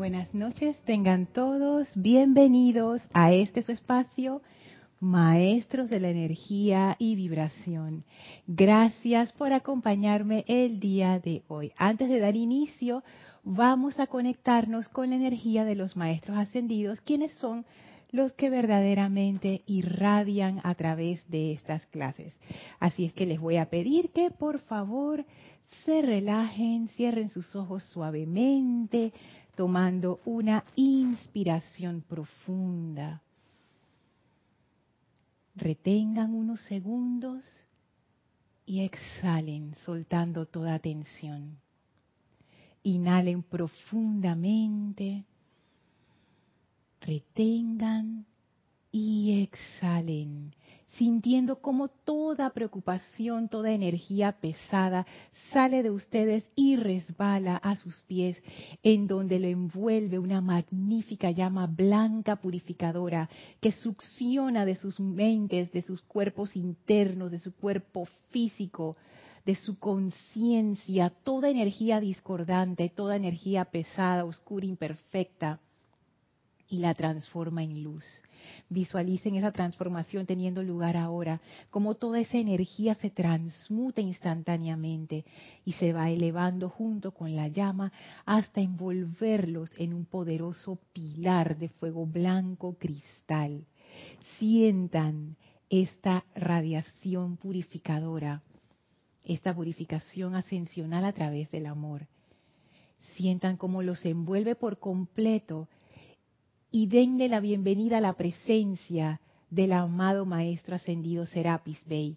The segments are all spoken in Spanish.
buenas noches, tengan todos bienvenidos a este su espacio, Maestros de la Energía y Vibración. Gracias por acompañarme el día de hoy. Antes de dar inicio, vamos a conectarnos con la energía de los Maestros Ascendidos, quienes son los que verdaderamente irradian a través de estas clases. Así es que les voy a pedir que por favor se relajen, cierren sus ojos suavemente, tomando una inspiración profunda. Retengan unos segundos y exhalen, soltando toda tensión. Inhalen profundamente, retengan y exhalen sintiendo como toda preocupación, toda energía pesada sale de ustedes y resbala a sus pies, en donde lo envuelve una magnífica llama blanca purificadora que succiona de sus mentes, de sus cuerpos internos, de su cuerpo físico, de su conciencia, toda energía discordante, toda energía pesada, oscura, imperfecta, y la transforma en luz. Visualicen esa transformación teniendo lugar ahora, como toda esa energía se transmuta instantáneamente y se va elevando junto con la llama hasta envolverlos en un poderoso pilar de fuego blanco cristal. Sientan esta radiación purificadora, esta purificación ascensional a través del amor. Sientan cómo los envuelve por completo y denle la bienvenida a la presencia del amado Maestro Ascendido Serapis Bey,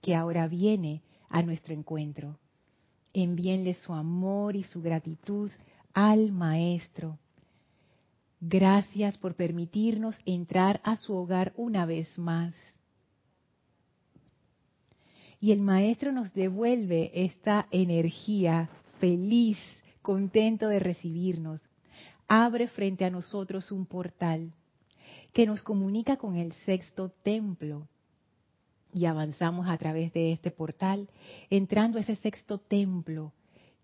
que ahora viene a nuestro encuentro. Envíenle su amor y su gratitud al Maestro. Gracias por permitirnos entrar a su hogar una vez más. Y el Maestro nos devuelve esta energía feliz, contento de recibirnos abre frente a nosotros un portal que nos comunica con el sexto templo. Y avanzamos a través de este portal, entrando a ese sexto templo,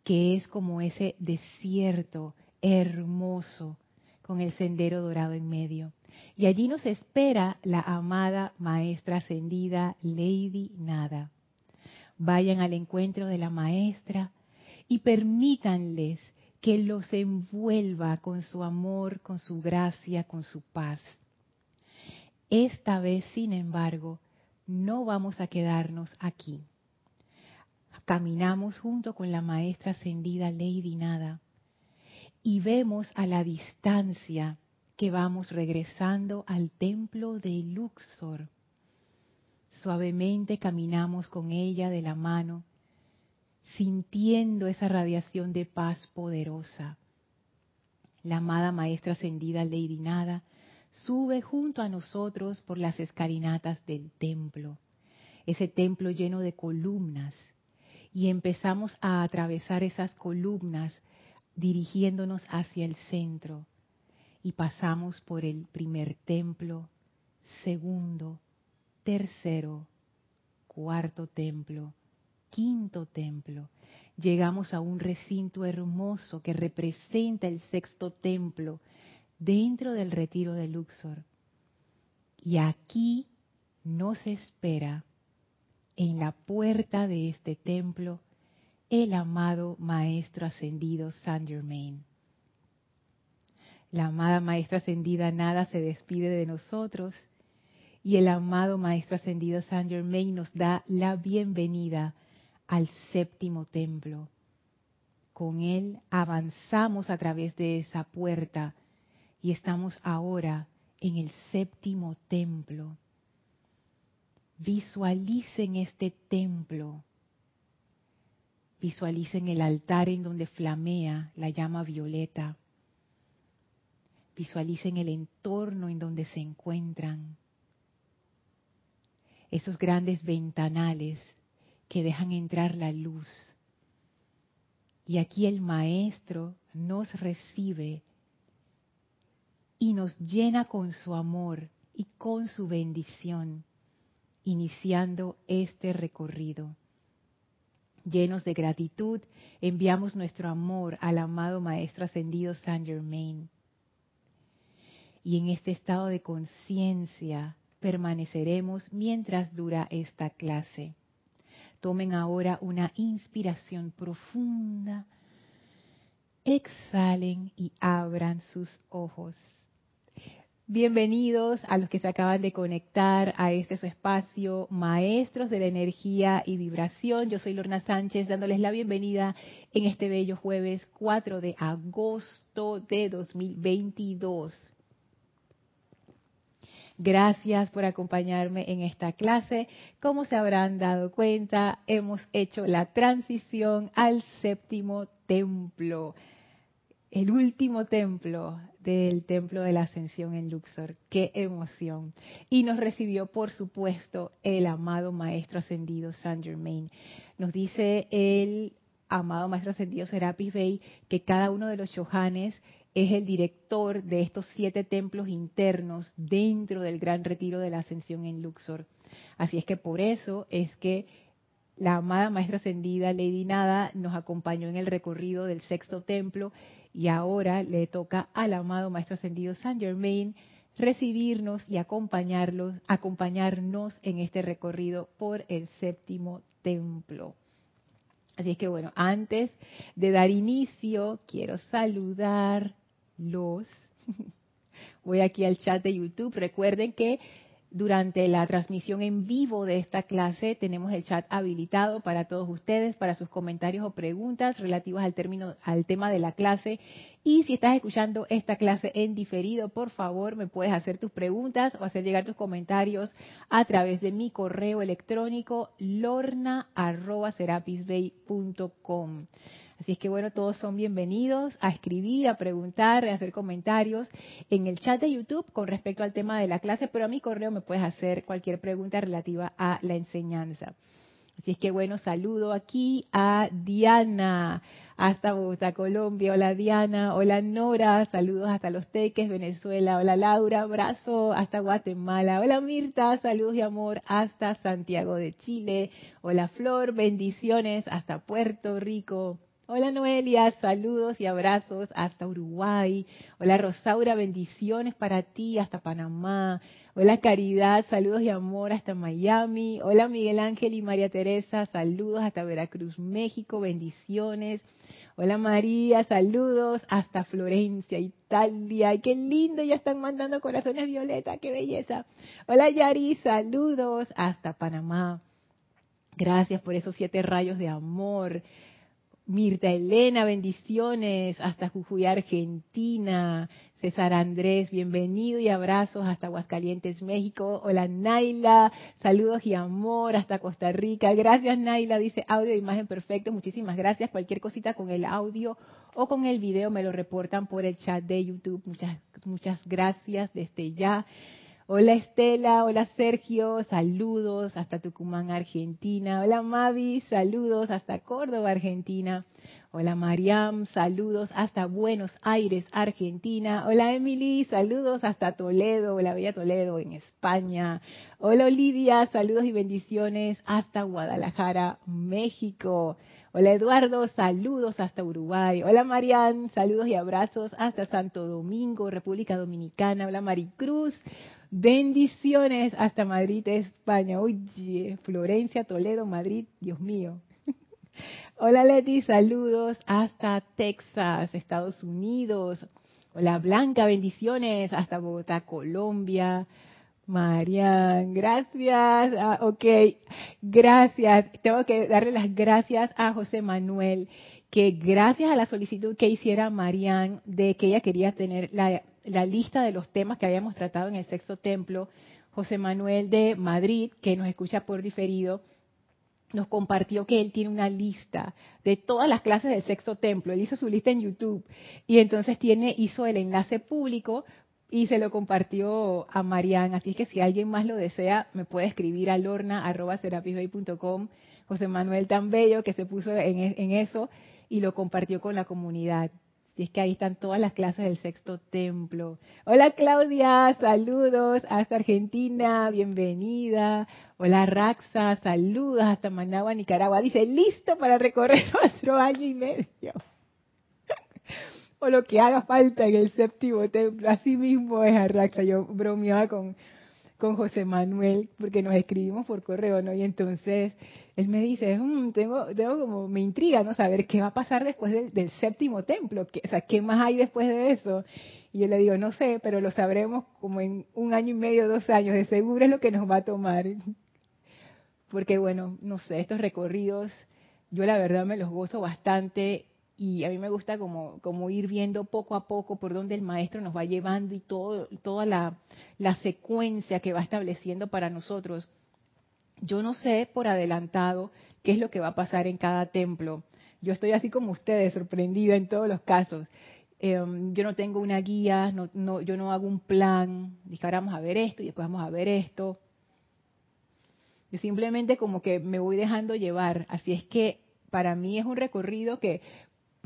que es como ese desierto hermoso, con el sendero dorado en medio. Y allí nos espera la amada maestra ascendida Lady Nada. Vayan al encuentro de la maestra y permítanles que los envuelva con su amor, con su gracia, con su paz. Esta vez, sin embargo, no vamos a quedarnos aquí. Caminamos junto con la maestra ascendida Lady Nada y vemos a la distancia que vamos regresando al templo de Luxor. Suavemente caminamos con ella de la mano sintiendo esa radiación de paz poderosa. La amada Maestra Ascendida Lady Nada sube junto a nosotros por las escalinatas del templo, ese templo lleno de columnas, y empezamos a atravesar esas columnas dirigiéndonos hacia el centro, y pasamos por el primer templo, segundo, tercero, cuarto templo, quinto templo. Llegamos a un recinto hermoso que representa el sexto templo dentro del retiro de Luxor. Y aquí nos espera en la puerta de este templo el amado Maestro Ascendido Saint Germain. La amada Maestra Ascendida Nada se despide de nosotros y el amado Maestro Ascendido Saint Germain nos da la bienvenida al séptimo templo. Con él avanzamos a través de esa puerta y estamos ahora en el séptimo templo. Visualicen este templo. Visualicen el altar en donde flamea la llama violeta. Visualicen el entorno en donde se encuentran. Esos grandes ventanales que dejan entrar la luz. Y aquí el Maestro nos recibe y nos llena con su amor y con su bendición, iniciando este recorrido. Llenos de gratitud, enviamos nuestro amor al amado Maestro Ascendido Saint Germain. Y en este estado de conciencia permaneceremos mientras dura esta clase. Tomen ahora una inspiración profunda. Exhalen y abran sus ojos. Bienvenidos a los que se acaban de conectar a este su espacio, Maestros de la Energía y Vibración. Yo soy Lorna Sánchez dándoles la bienvenida en este bello jueves 4 de agosto de 2022. Gracias por acompañarme en esta clase. Como se habrán dado cuenta, hemos hecho la transición al séptimo templo el último templo del templo de la ascensión en Luxor. Qué emoción. Y nos recibió, por supuesto, el amado Maestro Ascendido Saint Germain. Nos dice el amado Maestro Ascendido Serapis Bey que cada uno de los Johanes es el director de estos siete templos internos dentro del gran retiro de la ascensión en Luxor. Así es que por eso es que la amada Maestra Ascendida Lady Nada nos acompañó en el recorrido del sexto templo y ahora le toca al amado Maestro Ascendido Saint Germain recibirnos y acompañarnos en este recorrido por el séptimo templo. Así es que bueno, antes de dar inicio, quiero saludarlos. Voy aquí al chat de YouTube. Recuerden que durante la transmisión en vivo de esta clase tenemos el chat habilitado para todos ustedes, para sus comentarios o preguntas relativas al, término, al tema de la clase. Y si estás escuchando esta clase en diferido, por favor me puedes hacer tus preguntas o hacer llegar tus comentarios a través de mi correo electrónico lorna.serapisbay.com. Así es que bueno, todos son bienvenidos a escribir, a preguntar, a hacer comentarios en el chat de YouTube con respecto al tema de la clase, pero a mi correo me puedes hacer cualquier pregunta relativa a la enseñanza. Así es que bueno, saludo aquí a Diana, hasta Bogotá, Colombia. Hola Diana, hola Nora, saludos hasta Los Teques, Venezuela. Hola Laura, abrazo hasta Guatemala. Hola Mirta, saludos y amor hasta Santiago de Chile. Hola Flor, bendiciones hasta Puerto Rico. Hola Noelia, saludos y abrazos hasta Uruguay. Hola Rosaura, bendiciones para ti hasta Panamá. Hola Caridad, saludos y amor hasta Miami. Hola Miguel Ángel y María Teresa, saludos hasta Veracruz, México, bendiciones. Hola María, saludos hasta Florencia, Italia. Qué lindo, ya están mandando corazones violeta, qué belleza. Hola Yari, saludos hasta Panamá. Gracias por esos siete rayos de amor. Mirta Elena, bendiciones hasta Jujuy, Argentina. César Andrés, bienvenido y abrazos hasta Aguascalientes, México. Hola Naila, saludos y amor hasta Costa Rica. Gracias Naila, dice audio e imagen perfecto. Muchísimas gracias. Cualquier cosita con el audio o con el video me lo reportan por el chat de YouTube. Muchas, muchas gracias desde ya. Hola Estela, hola Sergio, saludos hasta Tucumán, Argentina. Hola Mavi, saludos hasta Córdoba, Argentina. Hola Mariam, saludos hasta Buenos Aires, Argentina. Hola Emily, saludos hasta Toledo, la bella Toledo en España. Hola Olivia, saludos y bendiciones hasta Guadalajara, México. Hola Eduardo, saludos hasta Uruguay. Hola Marian, saludos y abrazos hasta Santo Domingo, República Dominicana. Hola Maricruz, Bendiciones hasta Madrid, España. Oye, Florencia, Toledo, Madrid, Dios mío. Hola Leti, saludos hasta Texas, Estados Unidos. Hola Blanca, bendiciones hasta Bogotá, Colombia. Marian, gracias. Ah, ok, gracias. Tengo que darle las gracias a José Manuel, que gracias a la solicitud que hiciera Marian de que ella quería tener la la lista de los temas que habíamos tratado en el sexto templo, José Manuel de Madrid, que nos escucha por diferido, nos compartió que él tiene una lista de todas las clases del sexto templo. Él hizo su lista en YouTube y entonces tiene, hizo el enlace público y se lo compartió a Marian. Así que si alguien más lo desea, me puede escribir a lorna.com. José Manuel tan bello que se puso en, en eso y lo compartió con la comunidad Y es que ahí están todas las clases del sexto templo. Hola Claudia, saludos hasta Argentina, bienvenida. Hola Raxa, saludos hasta Managua, Nicaragua. Dice, listo para recorrer nuestro año y medio. o lo que haga falta en el séptimo templo. Así mismo es Raxa. Yo bromeaba con, con José Manuel, porque nos escribimos por correo, ¿no? Y entonces él me dice, mm, tengo, tengo como, me intriga, ¿no? Saber qué va a pasar después del, séptimo templo, o sea, ¿qué más hay después de eso? Y yo le digo, no sé, pero lo sabremos como en un año y medio, dos años, de seguro es lo que nos va a tomar. Porque bueno, no sé, estos recorridos, yo la verdad me los gozo bastante y a mí me gusta como, como ir viendo poco a poco por dónde el maestro nos va llevando y todo, toda la, la secuencia que va estableciendo para nosotros. Yo no sé por adelantado qué es lo que va a pasar en cada templo. Yo estoy así como ustedes, sorprendida en todos los casos. Em, yo no tengo una guía, no, yo no hago un plan, dije ahora vamos a ver esto y después vamos a ver esto. Yo simplemente como que me voy dejando llevar. Así es que para mí es un recorrido que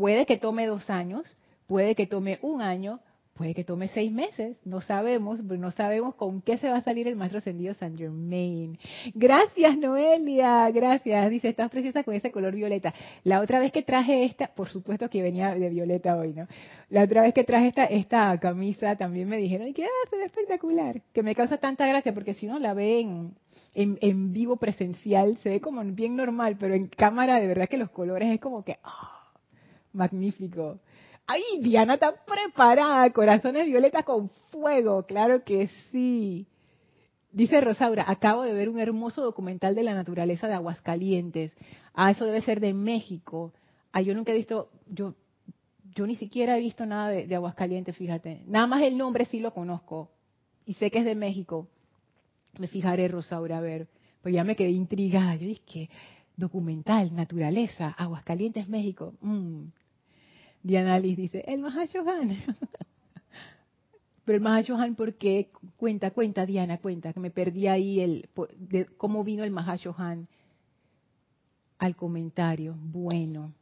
Puede que tome dos años, puede que tome un año, puede que tome seis meses, no sabemos, no sabemos con qué se va a salir el maestro ascendido San Germain. Gracias, Noelia, gracias. Dice, estás preciosa con ese color violeta. La otra vez que traje esta, por supuesto que venía de violeta hoy, ¿no? La otra vez que traje esta, esta camisa también me dijeron que ah, se ve espectacular, que me causa tanta gracia porque si no la ven en, en, vivo presencial, se ve como bien normal, pero en cámara de verdad que los colores es como que... Ah, Magnífico. ¡Ay, Diana está preparada! Corazones violeta con fuego, claro que sí. Dice Rosaura, acabo de ver un hermoso documental de la naturaleza de Aguascalientes. Ah, eso debe ser de México. Ah, yo nunca he visto, yo, yo ni siquiera he visto nada de, Aguascalientes, fíjate. Nada más el nombre sí lo conozco. Y sé que es de México. Me fijaré, Rosaura, a ver. Pues ya me quedé intrigada. Yo dije, documental, naturaleza, Aguascalientes, México. Mm. Diana Liz dice, el Mahashohan. Pero el Mahashohan, ¿por qué? Cuenta, cuenta, Diana, cuenta, que me perdí ahí el, de cómo vino el Mahashohan al comentario. Bueno.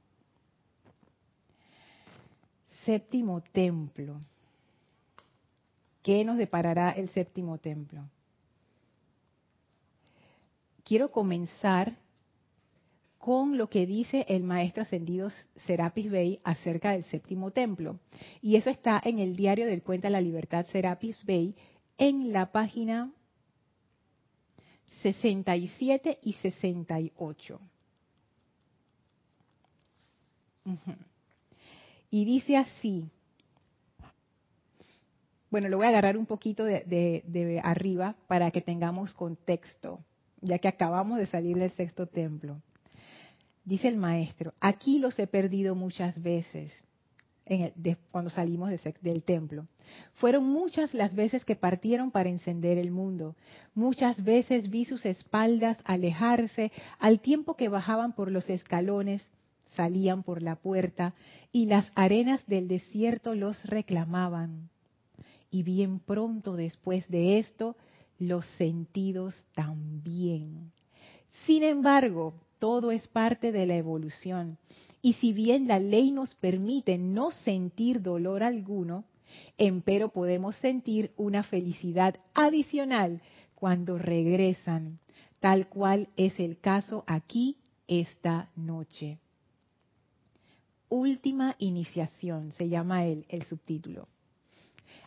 Séptimo templo. ¿Qué nos deparará el séptimo templo? Quiero comenzar con lo que dice el maestro ascendido Serapis Bey acerca del séptimo templo. Y eso está en el diario del Cuenta la Libertad Serapis Bey en la página 67 y 68. Y dice así, bueno, lo voy a agarrar un poquito de, de arriba para que tengamos contexto, ya que acabamos de salir del sexto templo. Dice el maestro, aquí los he perdido muchas veces cuando salimos del templo. Fueron muchas las veces que partieron para encender el mundo. Muchas veces vi sus espaldas alejarse al tiempo que bajaban por los escalones, salían por la puerta y las arenas del desierto los reclamaban. Y bien pronto después de esto, los sentidos también. Sin embargo, todo es parte de la evolución. Y si bien la ley nos permite no sentir dolor alguno, empero podemos sentir una felicidad adicional cuando regresan, tal cual es el caso aquí esta noche. Última iniciación, se llama el, el subtítulo.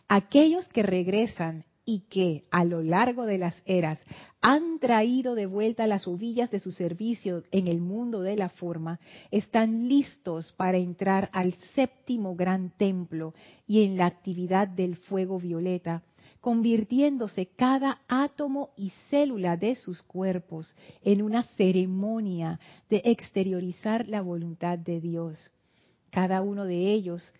Aquellos que regresan y que a lo largo de las eras han traído de vuelta las ovillas de su servicio en el mundo de la forma, están listos para entrar al séptimo gran templo y en la actividad del fuego violeta, convirtiéndose cada átomo y célula de sus cuerpos en una ceremonia de exteriorizar la voluntad de Dios. Cada uno de ellos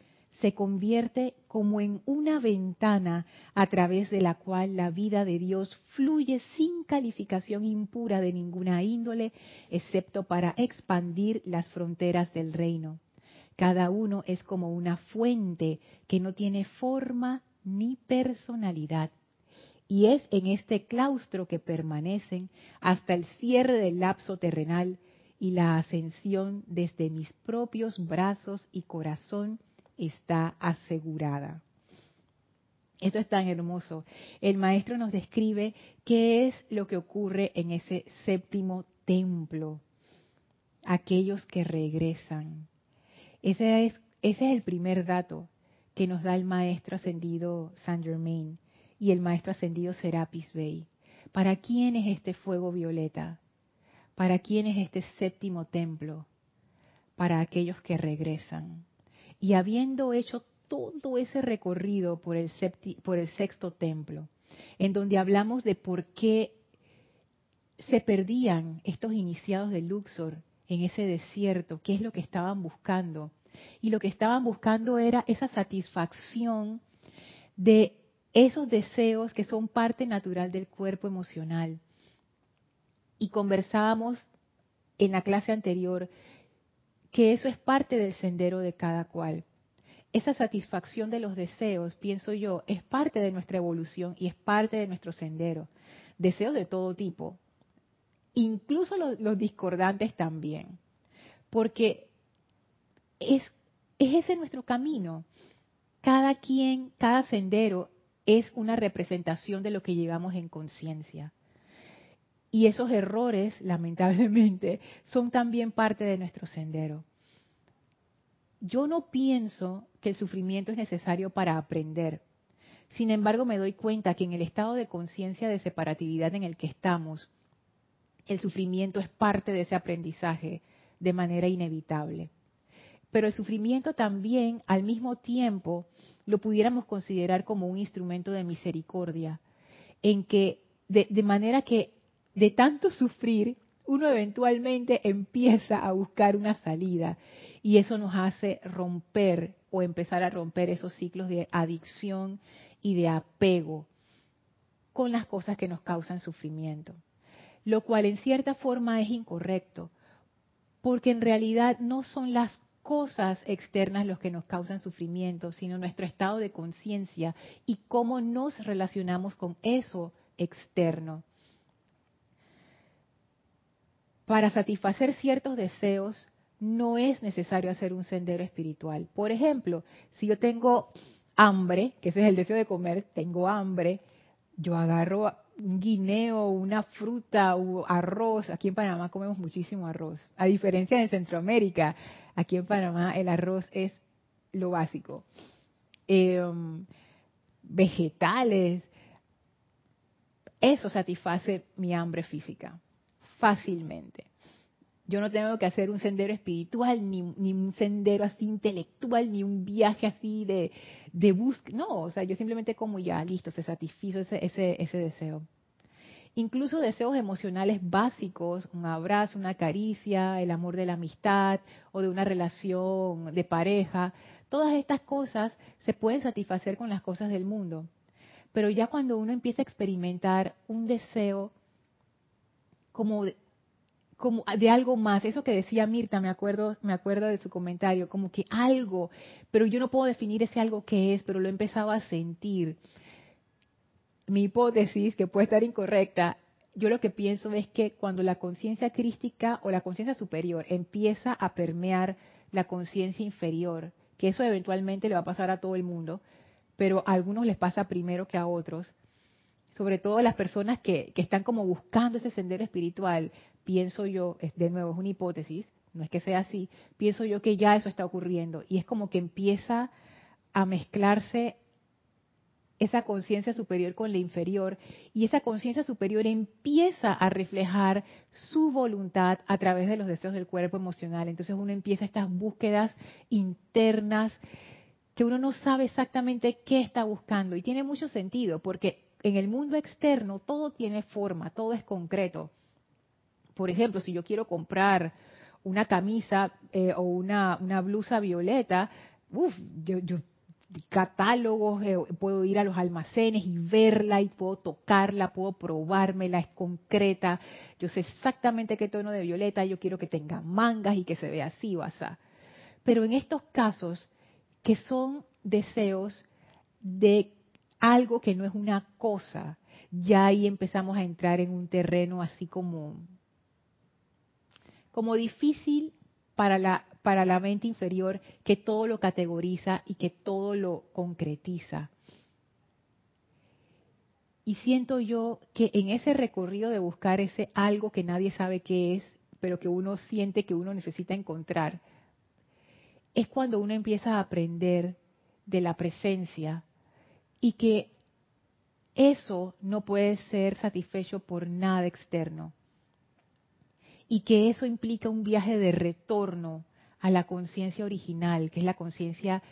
se convierte como en una ventana a través de la cual la vida de Dios fluye sin calificación impura de ninguna índole, excepto para expandir las fronteras del reino. Cada uno es como una fuente que no tiene forma ni personalidad. Y es en este claustro que permanecen hasta el cierre del lapso terrenal y la ascensión desde mis propios brazos y corazón está asegurada. Esto es tan hermoso. El maestro nos describe qué es lo que ocurre en ese séptimo templo. Aquellos que regresan. Ese es, el primer dato que nos da el maestro ascendido Saint Germain y el maestro ascendido Serapis Bey. ¿Para quién es este fuego violeta? ¿Para quién es este séptimo templo? Para aquellos que regresan. Y habiendo hecho todo ese recorrido por el, sexto templo, en donde hablamos de por qué se perdían estos iniciados de Luxor en ese desierto, qué es lo que estaban buscando. Y lo que estaban buscando era esa satisfacción de esos deseos que son parte natural del cuerpo emocional. Y conversábamos en la clase anterior que eso es parte del sendero de cada cual esa satisfacción de los deseos, pienso yo, es parte de nuestra evolución y es parte de nuestro sendero. Deseos de todo tipo, incluso los, discordantes también, porque es, es ese nuestro camino. Cada quien, cada sendero es una representación de lo que llevamos en conciencia. Y esos errores, lamentablemente, son también parte de nuestro sendero yo no pienso que el sufrimiento es necesario para aprender. Sin embargo, me doy cuenta que en el estado de conciencia de separatividad en el que estamos, el sufrimiento es parte de ese aprendizaje de manera inevitable. Pero el sufrimiento también, al mismo tiempo, lo pudiéramos considerar como un instrumento de misericordia, en que, de, de manera que de tanto sufrir, uno eventualmente empieza a buscar una salida y eso nos hace romper o empezar a romper esos ciclos de adicción y de apego con las cosas que nos causan sufrimiento. Lo cual en cierta forma es incorrecto, porque en realidad no son las cosas externas los que nos causan sufrimiento, sino nuestro estado de conciencia y cómo nos relacionamos con eso externo. Para satisfacer ciertos deseos no es necesario hacer un sendero espiritual. Por ejemplo, si yo tengo hambre, que ese es el deseo de comer, tengo hambre, yo agarro un guineo, una fruta o arroz. Aquí en Panamá comemos muchísimo arroz. A diferencia de Centroamérica, aquí en Panamá el arroz es lo básico. Em, vegetales. Eso satisface mi hambre física fácilmente. Yo no tengo que hacer un sendero espiritual, ni, un sendero así intelectual, ni un viaje así de, de. No, o sea, yo simplemente como ya, listo, se satisfizo ese, ese deseo. Incluso deseos emocionales básicos, un abrazo, una caricia, el amor de la amistad o de una relación de pareja, todas estas cosas se pueden satisfacer con las cosas del mundo. Pero ya cuando uno empieza a experimentar un deseo como como de algo más, eso que decía Mirta, me acuerdo, me acuerdo de su comentario, como que algo, pero yo no puedo definir ese algo que es, pero lo he empezado a sentir. Mi hipótesis, que puede estar incorrecta, yo lo que pienso es que cuando la conciencia crística o la conciencia superior empieza a permear la conciencia inferior, que eso eventualmente le va a pasar a todo el mundo, pero a algunos les pasa primero que a otros, sobre todo las personas que, que están como buscando ese sendero espiritual, pienso yo, de nuevo es una hipótesis, no es que sea así, pienso yo que ya eso está ocurriendo y es como que empieza a mezclarse esa conciencia superior con la inferior y esa conciencia superior empieza a reflejar su voluntad a través de los deseos del cuerpo emocional. Entonces uno empieza estas búsquedas internas que uno no sabe exactamente qué está buscando y tiene mucho sentido porque en el mundo externo todo tiene forma, todo es concreto. Por ejemplo, si yo quiero comprar una camisa eh, o una, blusa violeta, uff, yo, yo catálogos, eh, puedo ir a los almacenes y verla y puedo tocarla, puedo probármela, es concreta, yo sé exactamente qué tono de violeta, yo quiero que tenga mangas y que se vea así o así. Pero en estos casos, que son deseos de algo que no es una cosa, ya ahí empezamos a entrar en un terreno así como como difícil para la, para la mente inferior que todo lo categoriza y que todo lo concretiza. Y siento yo que en ese recorrido de buscar ese algo que nadie sabe qué es, pero que uno siente que uno necesita encontrar, es cuando uno empieza a aprender de la presencia y que eso no puede ser satisfecho por nada externo. Y que eso implica un viaje de retorno a la conciencia original, que es la conciencia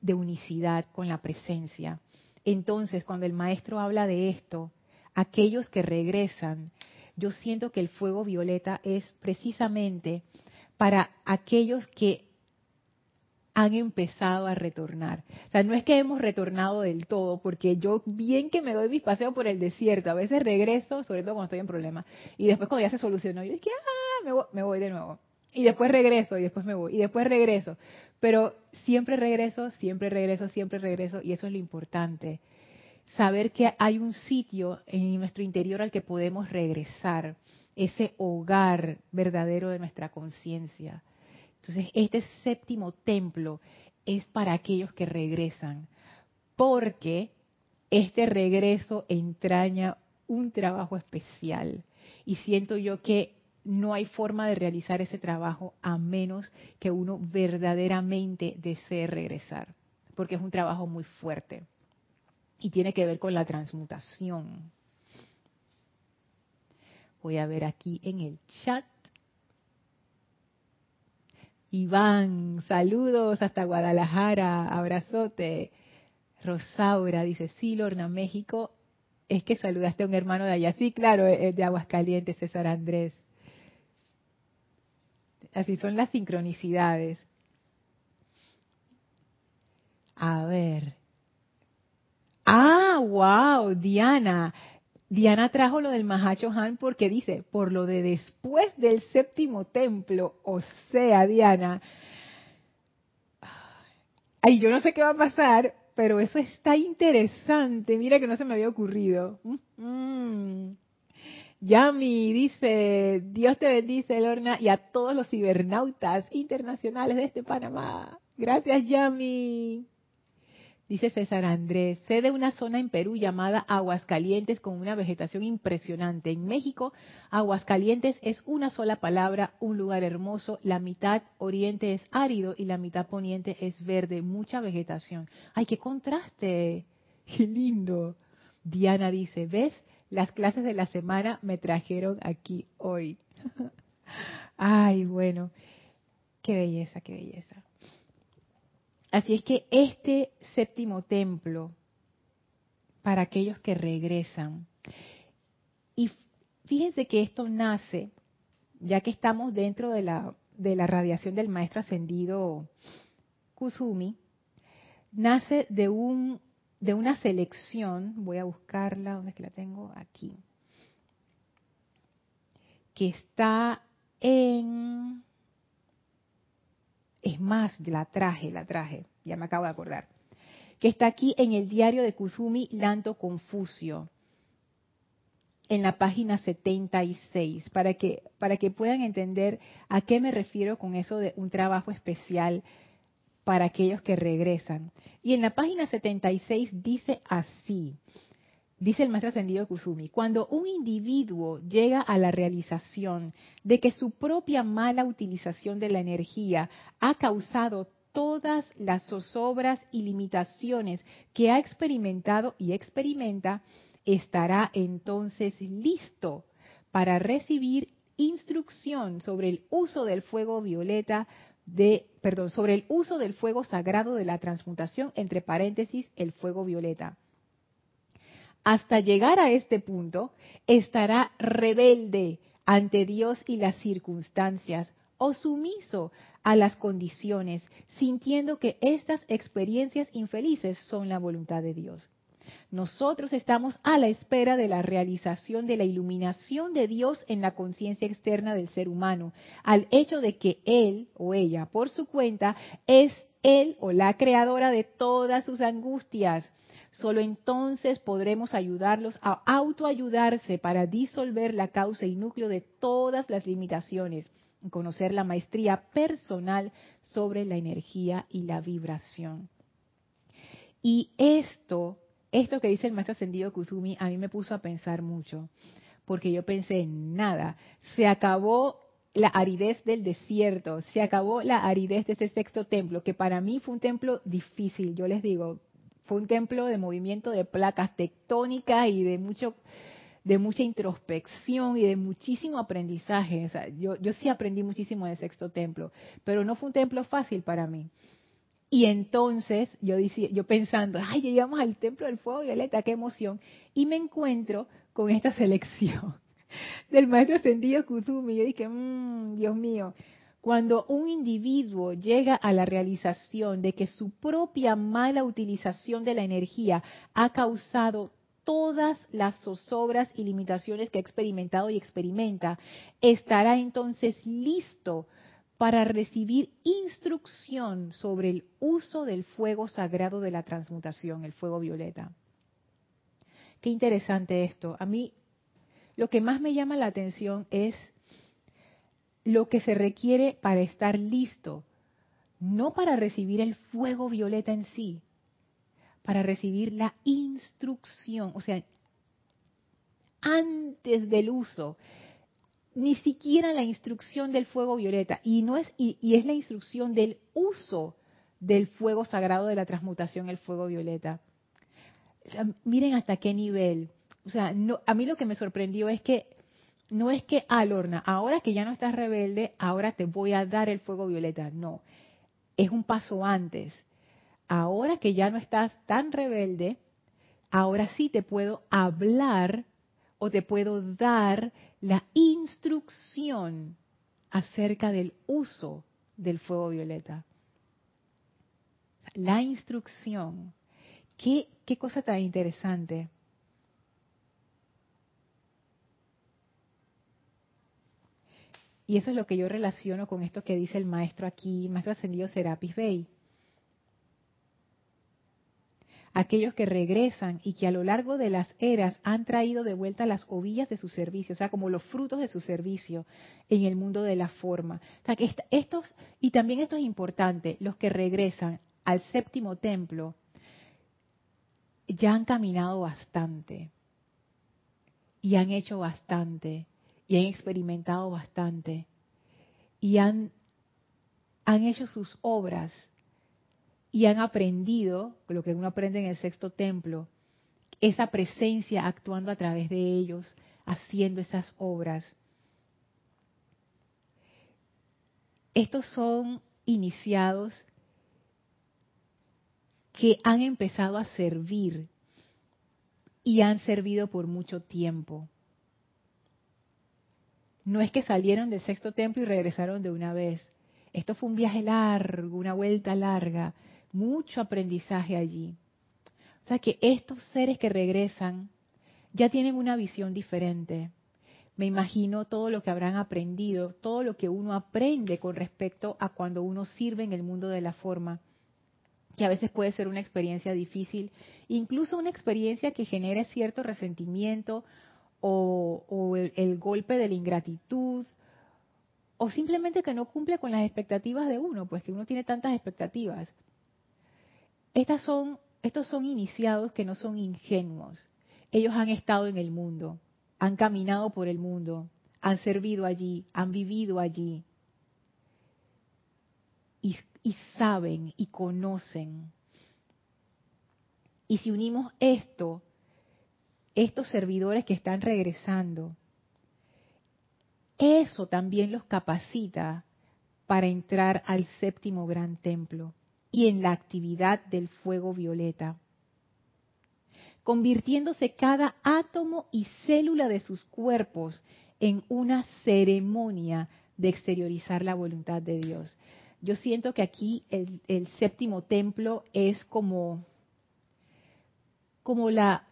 de unicidad con la presencia. Entonces, cuando el maestro habla de esto, aquellos que regresan, yo siento que el fuego violeta es precisamente para aquellos que han empezado a retornar. O sea, no es que hemos retornado del todo, porque yo bien que me doy mis paseos por el desierto, a veces regreso, sobre todo cuando estoy en problemas, y después cuando ya se solucionó, yo dije, ah, me voy, me voy de nuevo. Y después regreso, y después me voy, y después regreso. Pero siempre regreso, siempre regreso, siempre regreso, y eso es lo importante. Saber que hay un sitio en nuestro interior al que podemos regresar, ese hogar verdadero de nuestra conciencia entonces, este séptimo templo es para aquellos que regresan, porque este regreso entraña un trabajo especial. Y siento yo que no hay forma de realizar ese trabajo a menos que uno verdaderamente desee regresar, porque es un trabajo muy fuerte y tiene que ver con la transmutación. Voy a ver aquí en el chat. Iván, saludos hasta Guadalajara, abrazote. Rosaura dice, sí, Lorna, México, es que saludaste a un hermano de allá. Sí, claro, es de Aguascalientes, César Andrés. Así son las sincronicidades. A ver. Ah, wow, Diana. Diana trajo lo del Mahacho Han porque dice, por lo de después del séptimo templo, o sea, Diana, ay, yo no sé qué va a pasar, pero eso está interesante, mira que no se me había ocurrido. Mm. Yami dice, Dios te bendice, Lorna, y a todos los cibernautas internacionales de este Panamá. Gracias, Yami. Dice César Andrés, sé de una zona en Perú llamada Aguascalientes con una vegetación impresionante. En México, Aguascalientes es una sola palabra, un lugar hermoso. La mitad oriente es árido y la mitad poniente es verde, mucha vegetación. ¡Ay, qué contraste! ¡Qué lindo! Diana dice, ¿ves? Las clases de la semana me trajeron aquí hoy. Ay, bueno, qué belleza, qué belleza. Así es que este séptimo templo, para aquellos que regresan, y fíjense que esto nace, ya que estamos dentro de la, de la radiación del maestro ascendido Kusumi, nace de un de una selección, voy a buscarla, ¿dónde es que la tengo? Aquí, que está en es más, la traje, la traje, ya me acabo de acordar. Que está aquí en el diario de Kuzumi Lanto Confucio, en la página 76, para que, para que puedan entender a qué me refiero con eso de un trabajo especial para aquellos que regresan. Y en la página 76 dice así, Dice el maestro ascendido Kusumi, cuando un individuo llega a la realización de que su propia mala utilización de la energía ha causado todas las zozobras y limitaciones que ha experimentado y experimenta, estará entonces listo para recibir instrucción sobre el uso del fuego violeta de, perdón, sobre el uso del fuego sagrado de la transmutación, entre paréntesis, el fuego violeta hasta llegar a este punto, estará rebelde ante Dios y las circunstancias o sumiso a las condiciones, sintiendo que estas experiencias infelices son la voluntad de Dios. Nosotros estamos a la espera de la realización de la iluminación de Dios en la conciencia externa del ser humano, al hecho de que él o ella, por su cuenta, es él o la creadora de todas sus angustias Solo entonces podremos ayudarlos a autoayudarse para disolver la causa y núcleo de todas las limitaciones, conocer la maestría personal sobre la energía y la vibración. Y esto, esto que dice el maestro ascendido Kuzumi, a mí me puso a pensar mucho, porque yo pensé, nada, se acabó la aridez del desierto, se acabó la aridez de ese sexto templo, que para mí fue un templo difícil, yo les digo, fue un templo de movimiento de placas tectónicas y de mucho de mucha introspección y de muchísimo aprendizaje. yo, yo sí aprendí muchísimo del sexto templo, pero no fue un templo fácil para mí. Y entonces yo, decía, yo pensando, ay, llegamos al templo del fuego violeta, qué emoción. Y me encuentro con esta selección del maestro ascendido Kusumi. Yo dije, mmm, Dios mío, cuando un individuo llega a la realización de que su propia mala utilización de la energía ha causado todas las zozobras y limitaciones que ha experimentado y experimenta, estará entonces listo para recibir instrucción sobre el uso del fuego sagrado de la transmutación, el fuego violeta. Qué interesante esto. A mí lo que más me llama la atención es lo que se requiere para estar listo, no para recibir el fuego violeta en sí, para recibir la instrucción, o sea, antes del uso, ni siquiera la instrucción del fuego violeta, y no es y, es la instrucción del uso del fuego sagrado de la transmutación, el fuego violeta. miren hasta qué nivel. O sea, no, a mí lo que me sorprendió es que no es que, ah, Lorna, ahora que ya no estás rebelde, ahora te voy a dar el fuego violeta. No, es un paso antes ahora que ya no estás tan rebelde, ahora sí te puedo hablar o te puedo dar la instrucción acerca del uso del fuego violeta. La instrucción. ¿Qué, qué cosa tan interesante? Y eso es lo que yo relaciono con esto que dice el maestro aquí, maestro ascendido Serapis Bey aquellos que regresan y que a lo largo de las eras han traído de vuelta las ovillas de su servicio, o sea, como los frutos de su servicio en el mundo de la forma. O sea, que estos, y también esto es importante, los que regresan al séptimo templo ya han caminado bastante y han hecho bastante y han experimentado bastante y han, han hecho sus obras y han aprendido, lo que uno aprende en el sexto templo, esa presencia actuando a través de ellos, haciendo esas obras. Estos son iniciados que han empezado a servir y han servido por mucho tiempo. No es que salieron del sexto templo y regresaron de una vez. Esto fue un viaje largo, una vuelta larga, mucho aprendizaje allí. O sea que estos seres que regresan ya tienen una visión diferente. Me imagino todo lo que habrán aprendido, todo lo que uno aprende con respecto a cuando uno sirve en el mundo de la forma, que a veces puede ser una experiencia difícil, incluso una experiencia que genere cierto resentimiento o, el, el golpe de la ingratitud, o simplemente que no cumple con las expectativas de uno, pues que uno tiene tantas expectativas. Estas son, estos son iniciados que no son ingenuos. Ellos han estado en el mundo, han caminado por el mundo, han servido allí, han vivido allí. Y, y saben y conocen. Y si unimos esto, estos servidores que están regresando, eso también los capacita para entrar al séptimo gran templo y en la actividad del fuego violeta, convirtiéndose cada átomo y célula de sus cuerpos en una ceremonia de exteriorizar la voluntad de Dios. Yo siento que aquí el, séptimo templo es como, como la,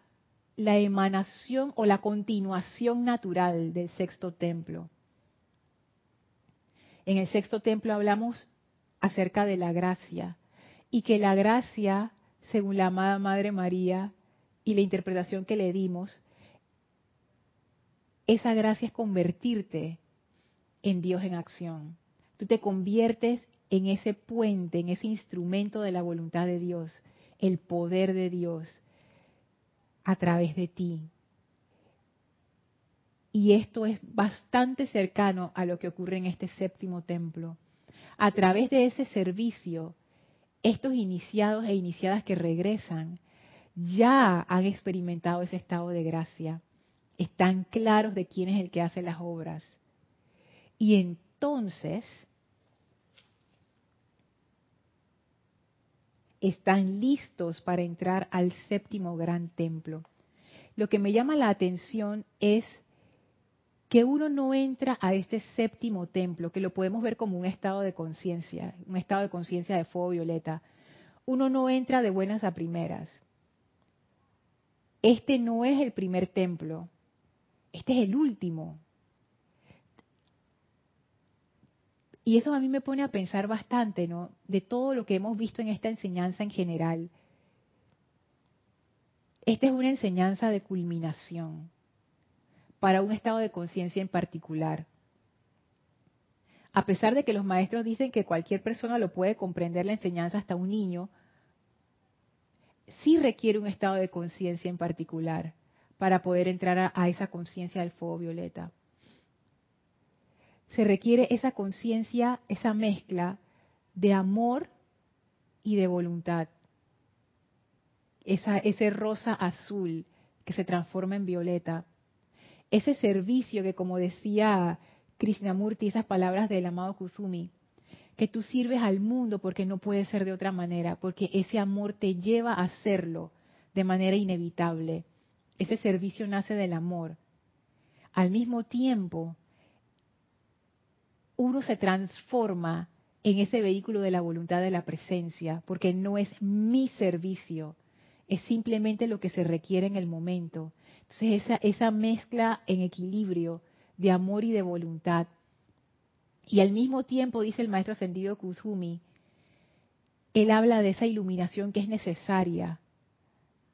la emanación o la continuación natural del sexto templo. En el sexto templo hablamos acerca de la gracia, y que la gracia, según la amada Madre María y la interpretación que le dimos, esa gracia es convertirte en Dios en acción. Tú te conviertes en ese puente, en ese instrumento de la voluntad de Dios, el poder de Dios a través de ti. Y esto es bastante cercano a lo que ocurre en este séptimo templo. A través de ese servicio, estos iniciados e iniciadas que regresan ya han experimentado ese estado de gracia. Están claros de quién es el que hace las obras. Y entonces están listos para entrar al séptimo gran templo. Lo que me llama la atención es que uno no entra a este séptimo templo, que lo podemos ver como un estado de conciencia, un estado de conciencia de fuego violeta. Uno no entra de buenas a primeras. Este no es el primer templo, este es el último. Y eso a mí me pone a pensar bastante, ¿no? De todo lo que hemos visto en esta enseñanza en general. Esta es una enseñanza de culminación para un estado de conciencia en particular. A pesar de que los maestros dicen que cualquier persona lo puede comprender la enseñanza hasta un niño, sí requiere un estado de conciencia en particular para poder entrar a, a esa conciencia del fuego violeta. Se requiere esa conciencia, esa mezcla de amor y de voluntad. Esa, ese rosa azul que se transforma en violeta ese servicio que como decía Krishnamurti, esas palabras del amado Kusumi, que tú sirves al mundo porque no puede ser de otra manera, porque ese amor te lleva a hacerlo de manera inevitable. Ese servicio nace del amor. Al mismo tiempo, uno se transforma en ese vehículo de la voluntad de la presencia, porque no es mi servicio, es simplemente lo que se requiere en el momento. Entonces esa, esa mezcla en equilibrio de amor y de voluntad. Y al mismo tiempo, dice el maestro ascendido Kuzumi, él habla de esa iluminación que es necesaria.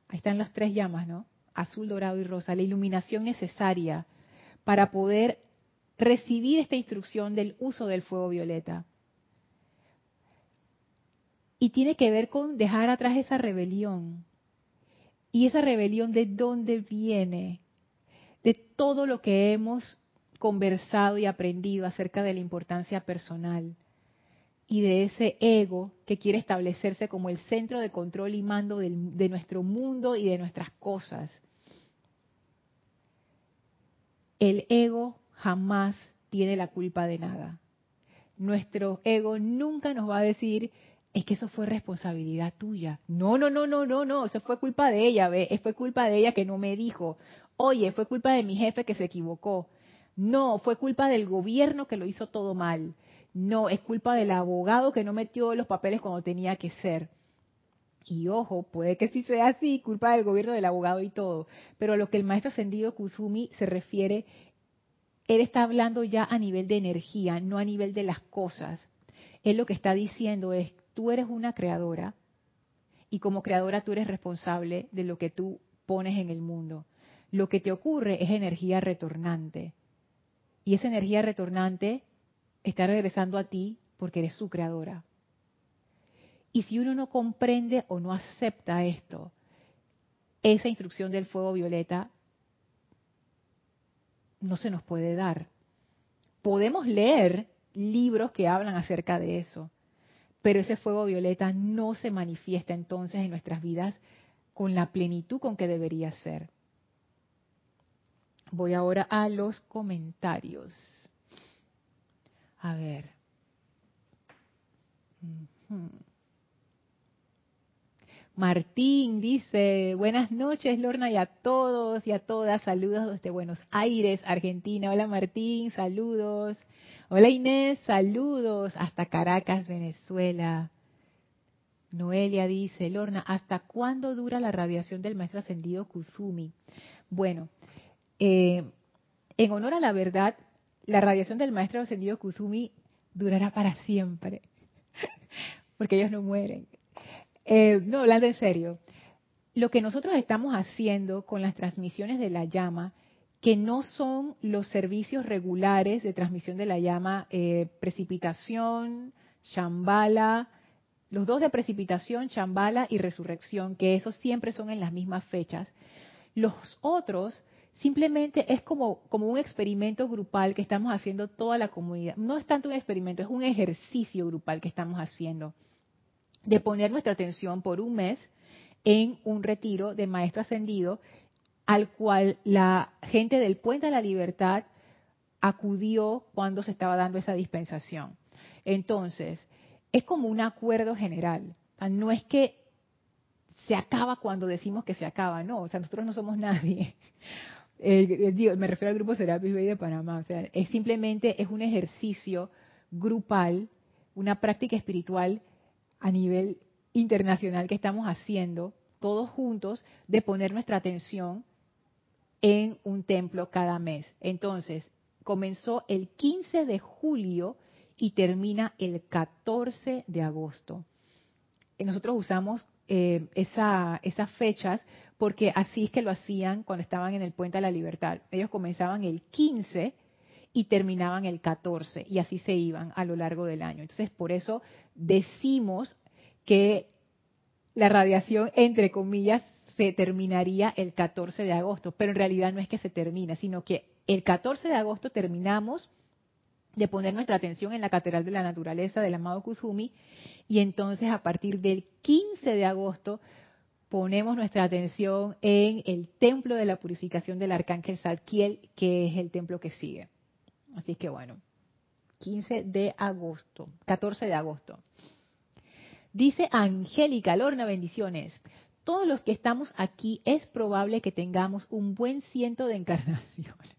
Ahí están las tres llamas, ¿no? Azul, dorado y rosa. La iluminación necesaria para poder recibir esta instrucción del uso del fuego violeta. Y tiene que ver con dejar atrás esa rebelión, y esa rebelión de dónde viene? De todo lo que hemos conversado y aprendido acerca de la importancia personal y de ese ego que quiere establecerse como el centro de control y mando de nuestro mundo y de nuestras cosas. El ego jamás tiene la culpa de nada. Nuestro ego nunca nos va a decir, es que eso fue responsabilidad tuya. No, no, no, no, no, no, eso fue culpa de ella, ve, fue culpa de ella que no me dijo. Oye, fue culpa de mi jefe que se equivocó. No, fue culpa del gobierno que lo hizo todo mal. No, es culpa del abogado que no metió los papeles cuando tenía que ser. Y ojo, puede que sí sea así, culpa del gobierno, del abogado y todo. Pero lo que el maestro ascendido Kusumi se refiere, él está hablando ya a nivel de energía, no a nivel de las cosas. Él lo que está diciendo es, tú eres una creadora y como creadora tú eres responsable de lo que tú pones en el mundo. Lo que te ocurre es energía retornante. Y esa energía retornante está regresando a ti porque eres su creadora. Y si uno no comprende o no acepta esto, esa instrucción del fuego violeta no se nos puede dar. Podemos leer libros que hablan acerca de eso, pero ese fuego violeta no se manifiesta entonces en nuestras vidas con la plenitud con que debería ser. Voy ahora a los comentarios. A ver. Martín dice, buenas noches Lorna y a todos y a todas, saludos desde Buenos Aires, Argentina. Hola Martín, saludos. Hola Inés, saludos hasta Caracas, Venezuela. Noelia dice, Lorna, ¿hasta cuándo dura la radiación del maestro ascendido Kusumi? Bueno, eh, en honor a la verdad, la radiación del maestro ascendido Kusumi durará para siempre, porque ellos no mueren. Eh, no, hablando en serio, lo que nosotros estamos haciendo con las transmisiones de la llama que no son los servicios regulares de transmisión de la llama, eh, precipitación, Shambhala, los dos de precipitación, Shambhala y resurrección, que esos siempre son en las mismas fechas. Los otros simplemente es como, como un experimento grupal que estamos haciendo toda la comunidad. No es tanto un experimento, es un ejercicio grupal que estamos haciendo de poner nuestra atención por un mes en un retiro de maestro ascendido al cual la gente del Puente de la Libertad acudió cuando se estaba dando esa dispensación. Entonces, es como un acuerdo general. no es que se acaba cuando decimos que se acaba, no, o sea, nosotros no somos nadie. me refiero al grupo Serapis Bay de Panamá, o sea, es simplemente es un ejercicio grupal, una práctica espiritual a nivel internacional que estamos haciendo todos juntos de poner nuestra atención en un templo cada mes. Entonces, comenzó el 15 de julio y termina el 14 de agosto. Nosotros usamos eh, esas fechas porque así es que lo hacían cuando estaban en el Puente de la Libertad. Ellos comenzaban el 15 y terminaban el 14 y así se iban a lo largo del año. Entonces, por eso decimos que la radiación, entre comillas, se terminaría el 14 de agosto, pero en realidad no es que se termina, sino que el 14 de agosto terminamos de poner nuestra atención en la Catedral de la Naturaleza del amado Kuzumi y entonces a partir del 15 de agosto ponemos nuestra atención en el templo de la purificación del Arcángel Zadkiel, que es el templo que sigue. Así que bueno, 15 de agosto, 14 de agosto. Dice Angélica Lorna, bendiciones todos los que estamos aquí es probable que tengamos un buen ciento de encarnaciones.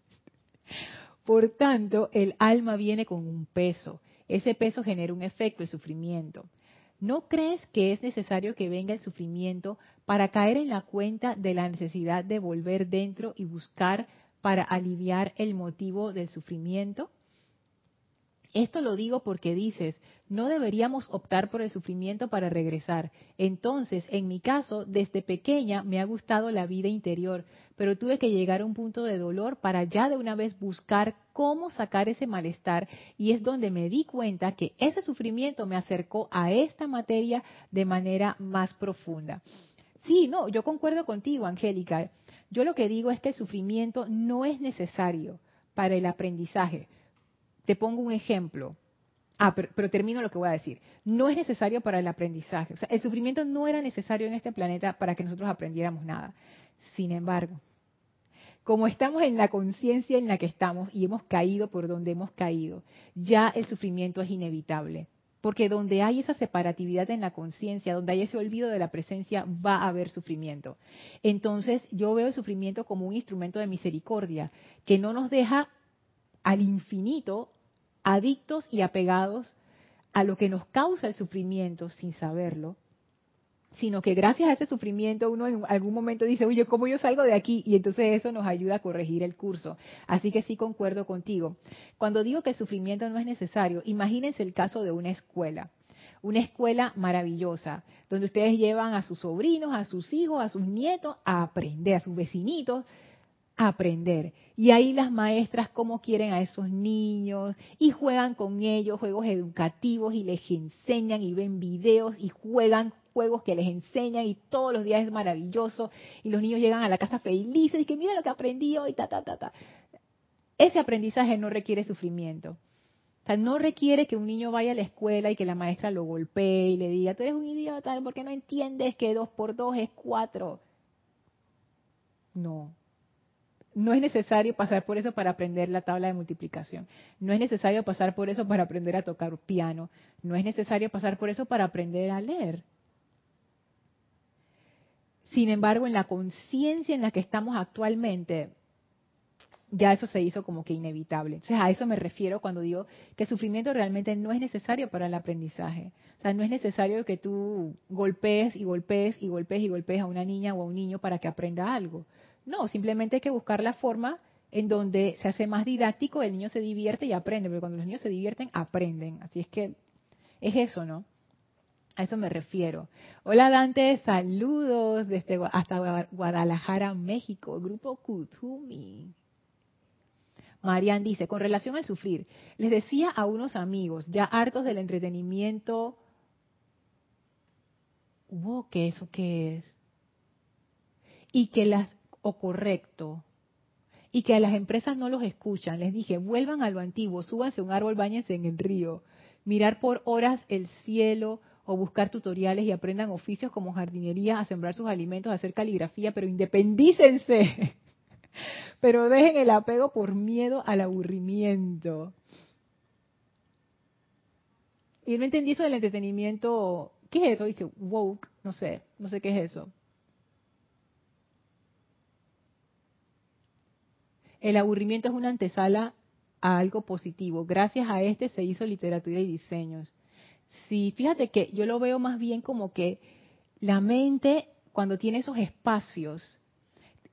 Por tanto, el alma viene con un peso. Ese peso genera un efecto, el sufrimiento. ¿No crees que es necesario que venga el sufrimiento para caer en la cuenta de la necesidad de volver dentro y buscar para aliviar el motivo del sufrimiento? Esto lo digo porque dices, no deberíamos optar por el sufrimiento para regresar. Entonces, en mi caso, desde pequeña me ha gustado la vida interior, pero tuve que llegar a un punto de dolor para ya de una vez buscar cómo sacar ese malestar y es donde me di cuenta que ese sufrimiento me acercó a esta materia de manera más profunda. Sí, no, yo concuerdo contigo, Angélica. Yo lo que digo es que el sufrimiento no es necesario para el aprendizaje te pongo un ejemplo. Ah, pero, termino lo que voy a decir. No es necesario para el aprendizaje. O sea, el sufrimiento no era necesario en este planeta para que nosotros aprendiéramos nada. Sin embargo, como estamos en la conciencia en la que estamos y hemos caído por donde hemos caído, ya el sufrimiento es inevitable. Porque donde hay esa separatividad en la conciencia, donde hay ese olvido de la presencia, va a haber sufrimiento. Entonces yo veo el sufrimiento como un instrumento de misericordia que no nos deja al infinito adictos y apegados a lo que nos causa el sufrimiento sin saberlo, sino que gracias a ese sufrimiento uno en algún momento dice, oye, ¿cómo yo salgo de aquí? Y entonces eso nos ayuda a corregir el curso. Así que sí concuerdo contigo. Cuando digo que el sufrimiento no es necesario, imagínense el caso de una escuela. Una escuela maravillosa, donde ustedes llevan a sus sobrinos, a sus hijos, a sus nietos a aprender, a sus vecinitos, aprender. Y ahí las maestras cómo quieren a esos niños y juegan con ellos juegos educativos y les enseñan y ven videos y juegan juegos que les enseñan y todos los días es maravilloso y los niños llegan a la casa felices y que mira lo que aprendí hoy, ta, ta, ta, ta. Ese aprendizaje no requiere sufrimiento. No requiere que un niño vaya a la escuela y que la maestra lo golpee y le diga, tú eres un idiota porque no entiendes que dos por dos es cuatro. No, no es necesario pasar por eso para aprender la tabla de multiplicación. No es necesario pasar por eso para aprender a tocar piano. No es necesario pasar por eso para aprender a leer. Sin embargo, en la conciencia en la que estamos actualmente, ya eso se hizo como que inevitable. Entonces, a eso me refiero cuando digo que el sufrimiento realmente no es necesario para el aprendizaje. O sea, no es necesario que tú golpees y golpees y golpees y golpees a una niña o a un niño para que aprenda algo. No, simplemente hay que buscar la forma en donde se hace más didáctico, el niño se divierte y aprende, porque cuando los niños se divierten, aprenden. Así es que es eso, ¿no? A eso me refiero. Hola Dante, saludos desde hasta Guadalajara, México, grupo Kutumi. Marian dice, con relación al sufrir, les decía a unos amigos, ya hartos del entretenimiento, wow, ¿qué eso qué es? Y que las, o correcto, y que a las empresas no los escuchan. Les dije, vuelvan a lo antiguo, súbanse a un árbol, bañense en el río, mirar por horas el cielo o buscar tutoriales y aprendan oficios como jardinería, a sembrar sus alimentos, a hacer caligrafía, pero independícense. pero dejen el apego por miedo al aburrimiento. Y no entendí eso del entretenimiento. ¿Qué es eso? Dije, woke, no sé, no sé qué es eso. El aburrimiento es una antesala a algo positivo. Gracias a este se hizo literatura y diseños. Sí, fíjate que yo lo veo más bien como que la mente, cuando tiene esos espacios,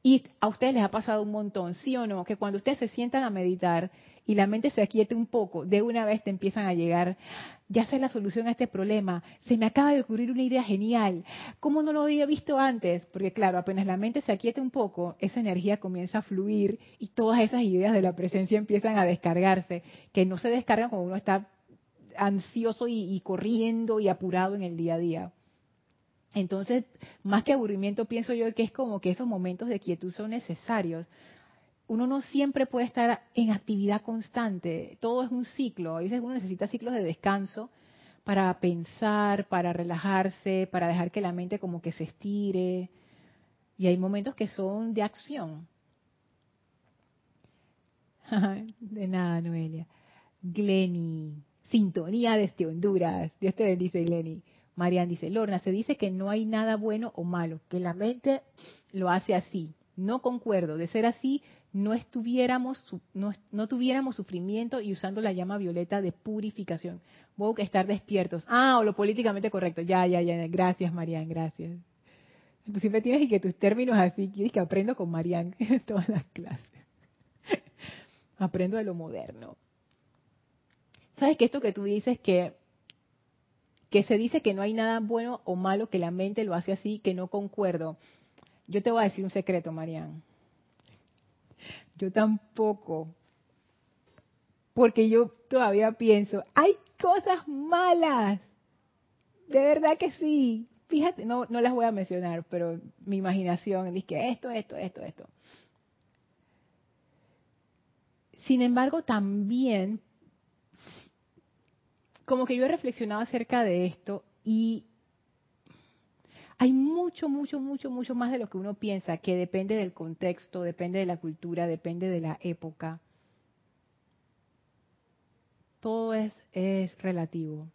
y a ustedes les ha pasado un montón, ¿sí o no? Que cuando ustedes se sientan a meditar y la mente se aquiete un poco, de una vez te empiezan a llegar, ya sé la solución a este problema, se me acaba de ocurrir una idea genial, ¿cómo no lo había visto antes? Porque claro, apenas la mente se aquiete un poco, esa energía comienza a fluir y todas esas ideas de la presencia empiezan a descargarse, que no se descargan cuando uno está ansioso y, corriendo y apurado en el día a día. Entonces, más que aburrimiento, pienso yo que es como que esos momentos de quietud son necesarios. Uno no siempre puede estar en actividad constante, todo es un ciclo. A veces uno necesita ciclos de descanso para pensar, para relajarse, para dejar que la mente como que se estire. Y hay momentos que son de acción. de nada, Noelia. Glenny, sintonía desde Honduras. Dios te bendice, Glenny. Marian dice, Lorna, se dice que no hay nada bueno o malo, que la mente lo hace así. No concuerdo. De ser así, no estuviéramos, no, tuviéramos sufrimiento y usando la llama violeta de purificación. Voy que estar despiertos. Ah, o lo políticamente correcto. Ya, ya, ya. Gracias, Marian, gracias. Tú siempre tienes que tus términos así. Yo que aprendo con Marian en todas las clases. aprendo de lo moderno. ¿Sabes que esto que tú dices que que se dice que no hay nada bueno o malo, que la mente lo hace así, que no concuerdo. Yo te voy a decir un secreto, Marian. Yo tampoco. Porque yo todavía pienso, hay cosas malas. De verdad que sí. Fíjate, no, no las voy a mencionar, pero mi imaginación dice que esto, esto, esto, esto. Sin embargo, también como que yo he reflexionado acerca de esto y hay mucho, mucho, mucho, mucho más de lo que uno piensa, que depende del contexto, depende de la cultura, depende de la época. Todo es, es relativo.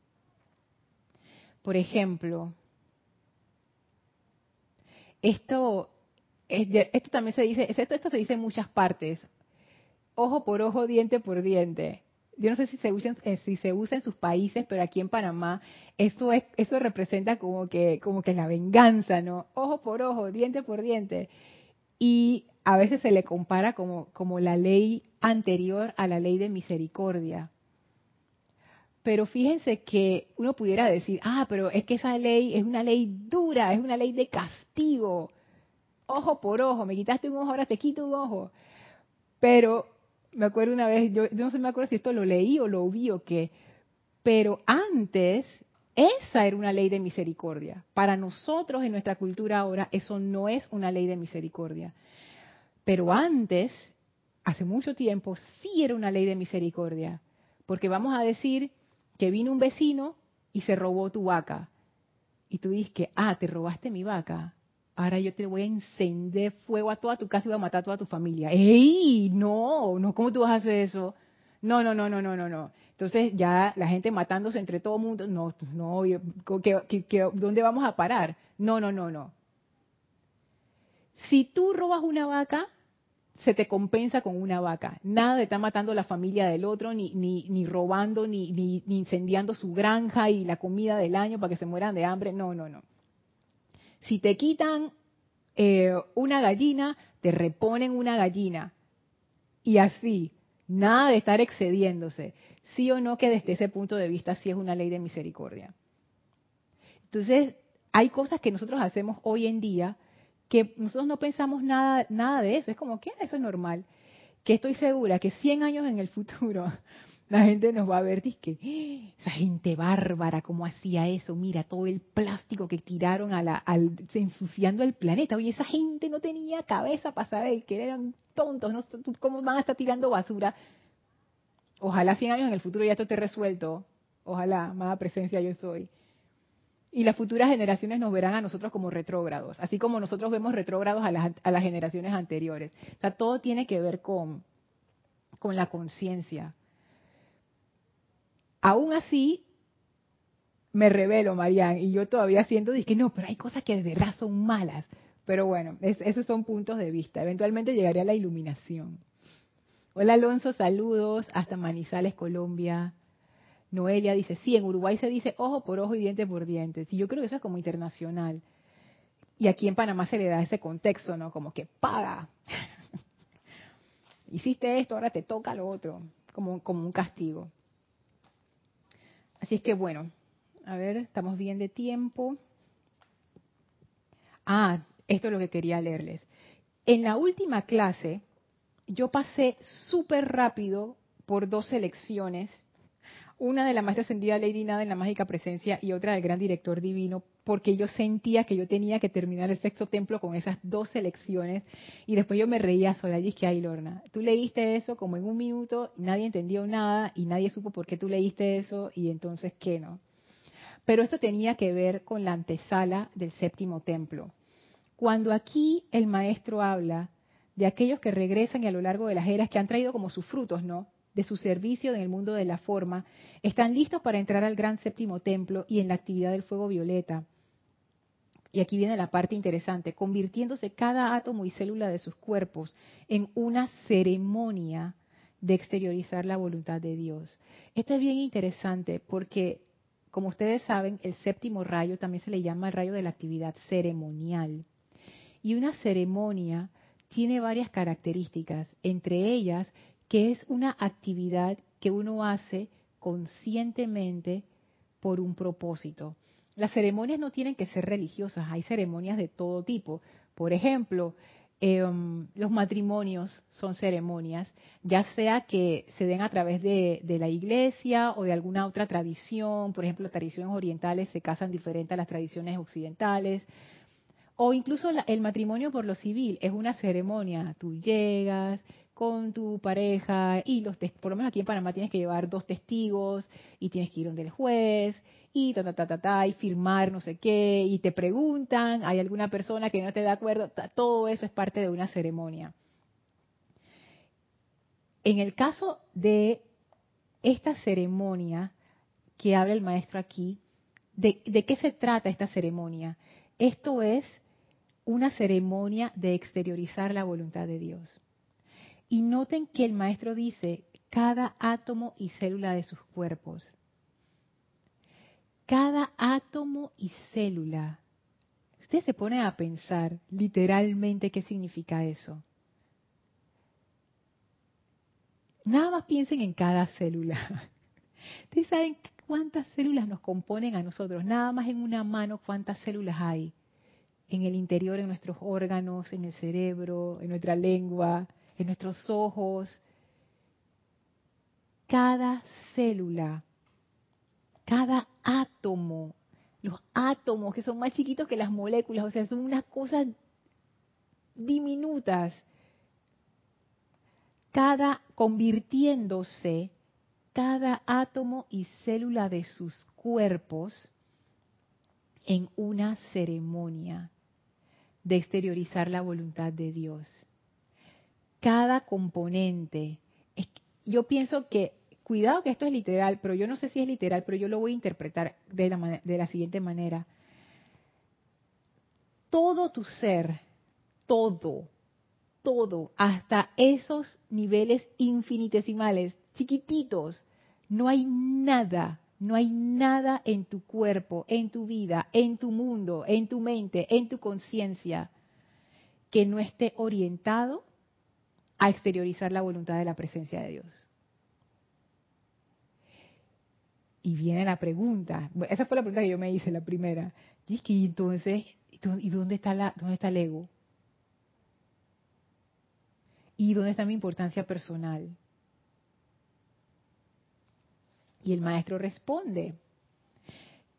Por ejemplo, esto, esto también se dice, esto, esto se dice en muchas partes, ojo por ojo, diente por diente yo no sé si se usa eh, si se usa en sus países, pero aquí en Panamá eso es eso representa como que como que la venganza, ¿no? Ojo por ojo, diente por diente. Y a veces se le compara como como la ley anterior a la ley de misericordia. Pero fíjense que uno pudiera decir, ah, pero es que esa ley es una ley dura, es una ley de castigo. Ojo por ojo, me quitaste un ojo, ahora te quito un ojo. Pero me acuerdo una vez, yo, no sé, me acuerdo si esto lo leí o lo vi o qué, pero antes esa era una ley de misericordia. Para nosotros en nuestra cultura ahora eso no es una ley de misericordia. Pero antes, hace mucho tiempo, sí era una ley de misericordia. Porque vamos a decir que vino un vecino y se robó tu vaca. Y tú dices que, ah, te robaste mi vaca ahora yo te voy a encender fuego a toda tu casa y voy a matar a toda tu familia. ¡Ey! No, no, ¿cómo tú vas a hacer eso? No, no, no, no, no, no, no. Entonces ya la gente matándose entre todo el mundo, no, no, dónde vamos a parar? No, no, no, no. Si tú robas una vaca, se te compensa con una vaca. Nada de estar matando la familia del otro, ni, ni, ni robando, ni, ni, ni incendiando su granja y la comida del año para que se mueran de hambre. No, no, no. Si te quitan eh, una gallina, te reponen una gallina. Y así, nada de estar excediéndose. Sí o no que desde ese punto de vista sí es una ley de misericordia. Entonces, hay cosas que nosotros hacemos hoy en día que nosotros no pensamos nada, nada de eso. Es como que eso es normal. que estoy segura que 100 años en el futuro la gente nos va a ver, dice, ¡Ah! esa gente bárbara, ¿cómo hacía eso? Mira, todo el plástico que tiraron a la, al, ensuciando el planeta. Oye, esa gente no tenía cabeza para saber que eran tontos, ¿no? ¿cómo van a estar tirando basura? Ojalá 100 años en el futuro ya esto esté resuelto. Ojalá, más presencia yo soy. Y las futuras generaciones nos verán a nosotros como retrógrados, así como nosotros vemos retrógrados a las, a las generaciones anteriores. O sea, todo tiene que ver con, con la conciencia. Aún así, me revelo, Marian, y yo todavía siento, que no, pero hay cosas que de verdad son malas. Pero bueno, esos son puntos de vista. Eventualmente llegaré a la iluminación. Hola Alonso, saludos hasta Manizales, Colombia. Noelia dice, sí, en Uruguay se dice ojo por ojo y diente por diente. Y yo creo que eso es como internacional. Y aquí en Panamá se le da ese contexto, ¿no? Como que paga. Hiciste esto, ahora te toca lo otro, como, como un castigo. Así es que bueno, a ver, estamos bien de tiempo. Ah, esto es lo que quería leerles. En la última clase, yo pasé súper rápido por dos selecciones una de la maestra ascendida Lady Nada en la mágica presencia y otra del gran director divino, porque yo sentía que yo tenía que terminar el sexto templo con esas dos selecciones y después yo me reía sola y que ay Lorna, tú leíste eso como en un minuto, nadie entendió nada y nadie supo por qué tú leíste eso y entonces qué no. Pero esto tenía que ver con la antesala del séptimo templo. Cuando aquí el maestro habla de aquellos que regresan y a lo largo de las eras que han traído como sus frutos, ¿no? de su servicio en el mundo de la forma, están listos para entrar al gran séptimo templo y en la actividad del fuego violeta. Y aquí viene la parte interesante, convirtiéndose cada átomo y célula de sus cuerpos en una ceremonia de exteriorizar la voluntad de Dios. Esto es bien interesante porque, como ustedes saben, el séptimo rayo también se le llama el rayo de la actividad ceremonial. Y una ceremonia tiene varias características, entre ellas que es una actividad que uno hace conscientemente por un propósito. Las ceremonias no tienen que ser religiosas, hay ceremonias de todo tipo. Por ejemplo, em, los matrimonios son ceremonias, ya sea que se den a través de, la iglesia o de alguna otra tradición, por ejemplo, las tradiciones orientales se casan diferente a las tradiciones occidentales, o incluso el matrimonio por lo civil es una ceremonia, tú llegas, con tu pareja y los por lo menos aquí en Panamá tienes que llevar dos testigos y tienes que ir donde el juez y ta ta ta ta ta y firmar no sé qué y te preguntan, hay alguna persona que no te da acuerdo, todo eso es parte de una ceremonia. En el caso de esta ceremonia que habla el maestro aquí, ¿de, de qué se trata esta ceremonia? Esto es una ceremonia de exteriorizar la voluntad de Dios. Y noten que el maestro dice cada átomo y célula de sus cuerpos. Cada átomo y célula. Usted se pone a pensar literalmente qué significa eso. Nada más piensen en cada célula. Ustedes saben cuántas células nos componen a nosotros. Nada más en una mano cuántas células hay. En el interior, en nuestros órganos, en el cerebro, en nuestra lengua, en nuestros ojos, cada célula, cada átomo, los átomos que son más chiquitos que las moléculas, o sea, son unas cosas diminutas, cada convirtiéndose cada átomo y célula de sus cuerpos en una ceremonia de exteriorizar la voluntad de Dios cada componente. yo pienso que, cuidado que esto es literal, pero yo no sé si es literal, pero yo lo voy a interpretar de la, de la siguiente manera. Todo tu ser, todo, todo, hasta esos niveles infinitesimales, chiquititos, no hay nada, no hay nada en tu cuerpo, en tu vida, en tu mundo, en tu mente, en tu conciencia, que no esté orientado a exteriorizar la voluntad de la presencia de Dios. Y viene la pregunta, esa fue la pregunta que yo me hice, la primera. Y entonces, ¿y dónde está, la, dónde está el ego? ¿Y dónde está mi importancia personal? Y el maestro responde,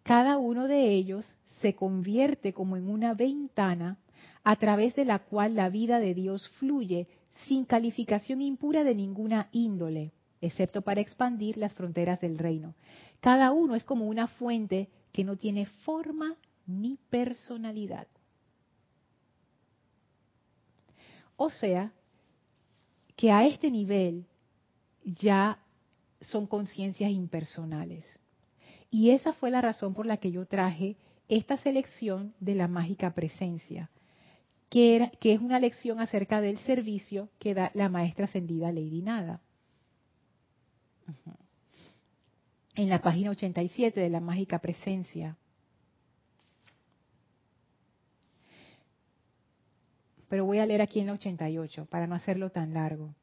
cada uno de ellos se convierte como en una ventana a través de la cual la vida de Dios fluye sin calificación impura de ninguna índole, excepto para expandir las fronteras del reino. Cada uno es como una fuente que no tiene forma ni personalidad. O sea, que a este nivel ya son conciencias impersonales. Y esa fue la razón por la que yo traje esta selección de la mágica presencia, que, es una lección acerca del servicio que da la maestra ascendida Lady Nada. En la página 87 de la mágica presencia. Pero voy a leer aquí en la 88 para no hacerlo tan largo.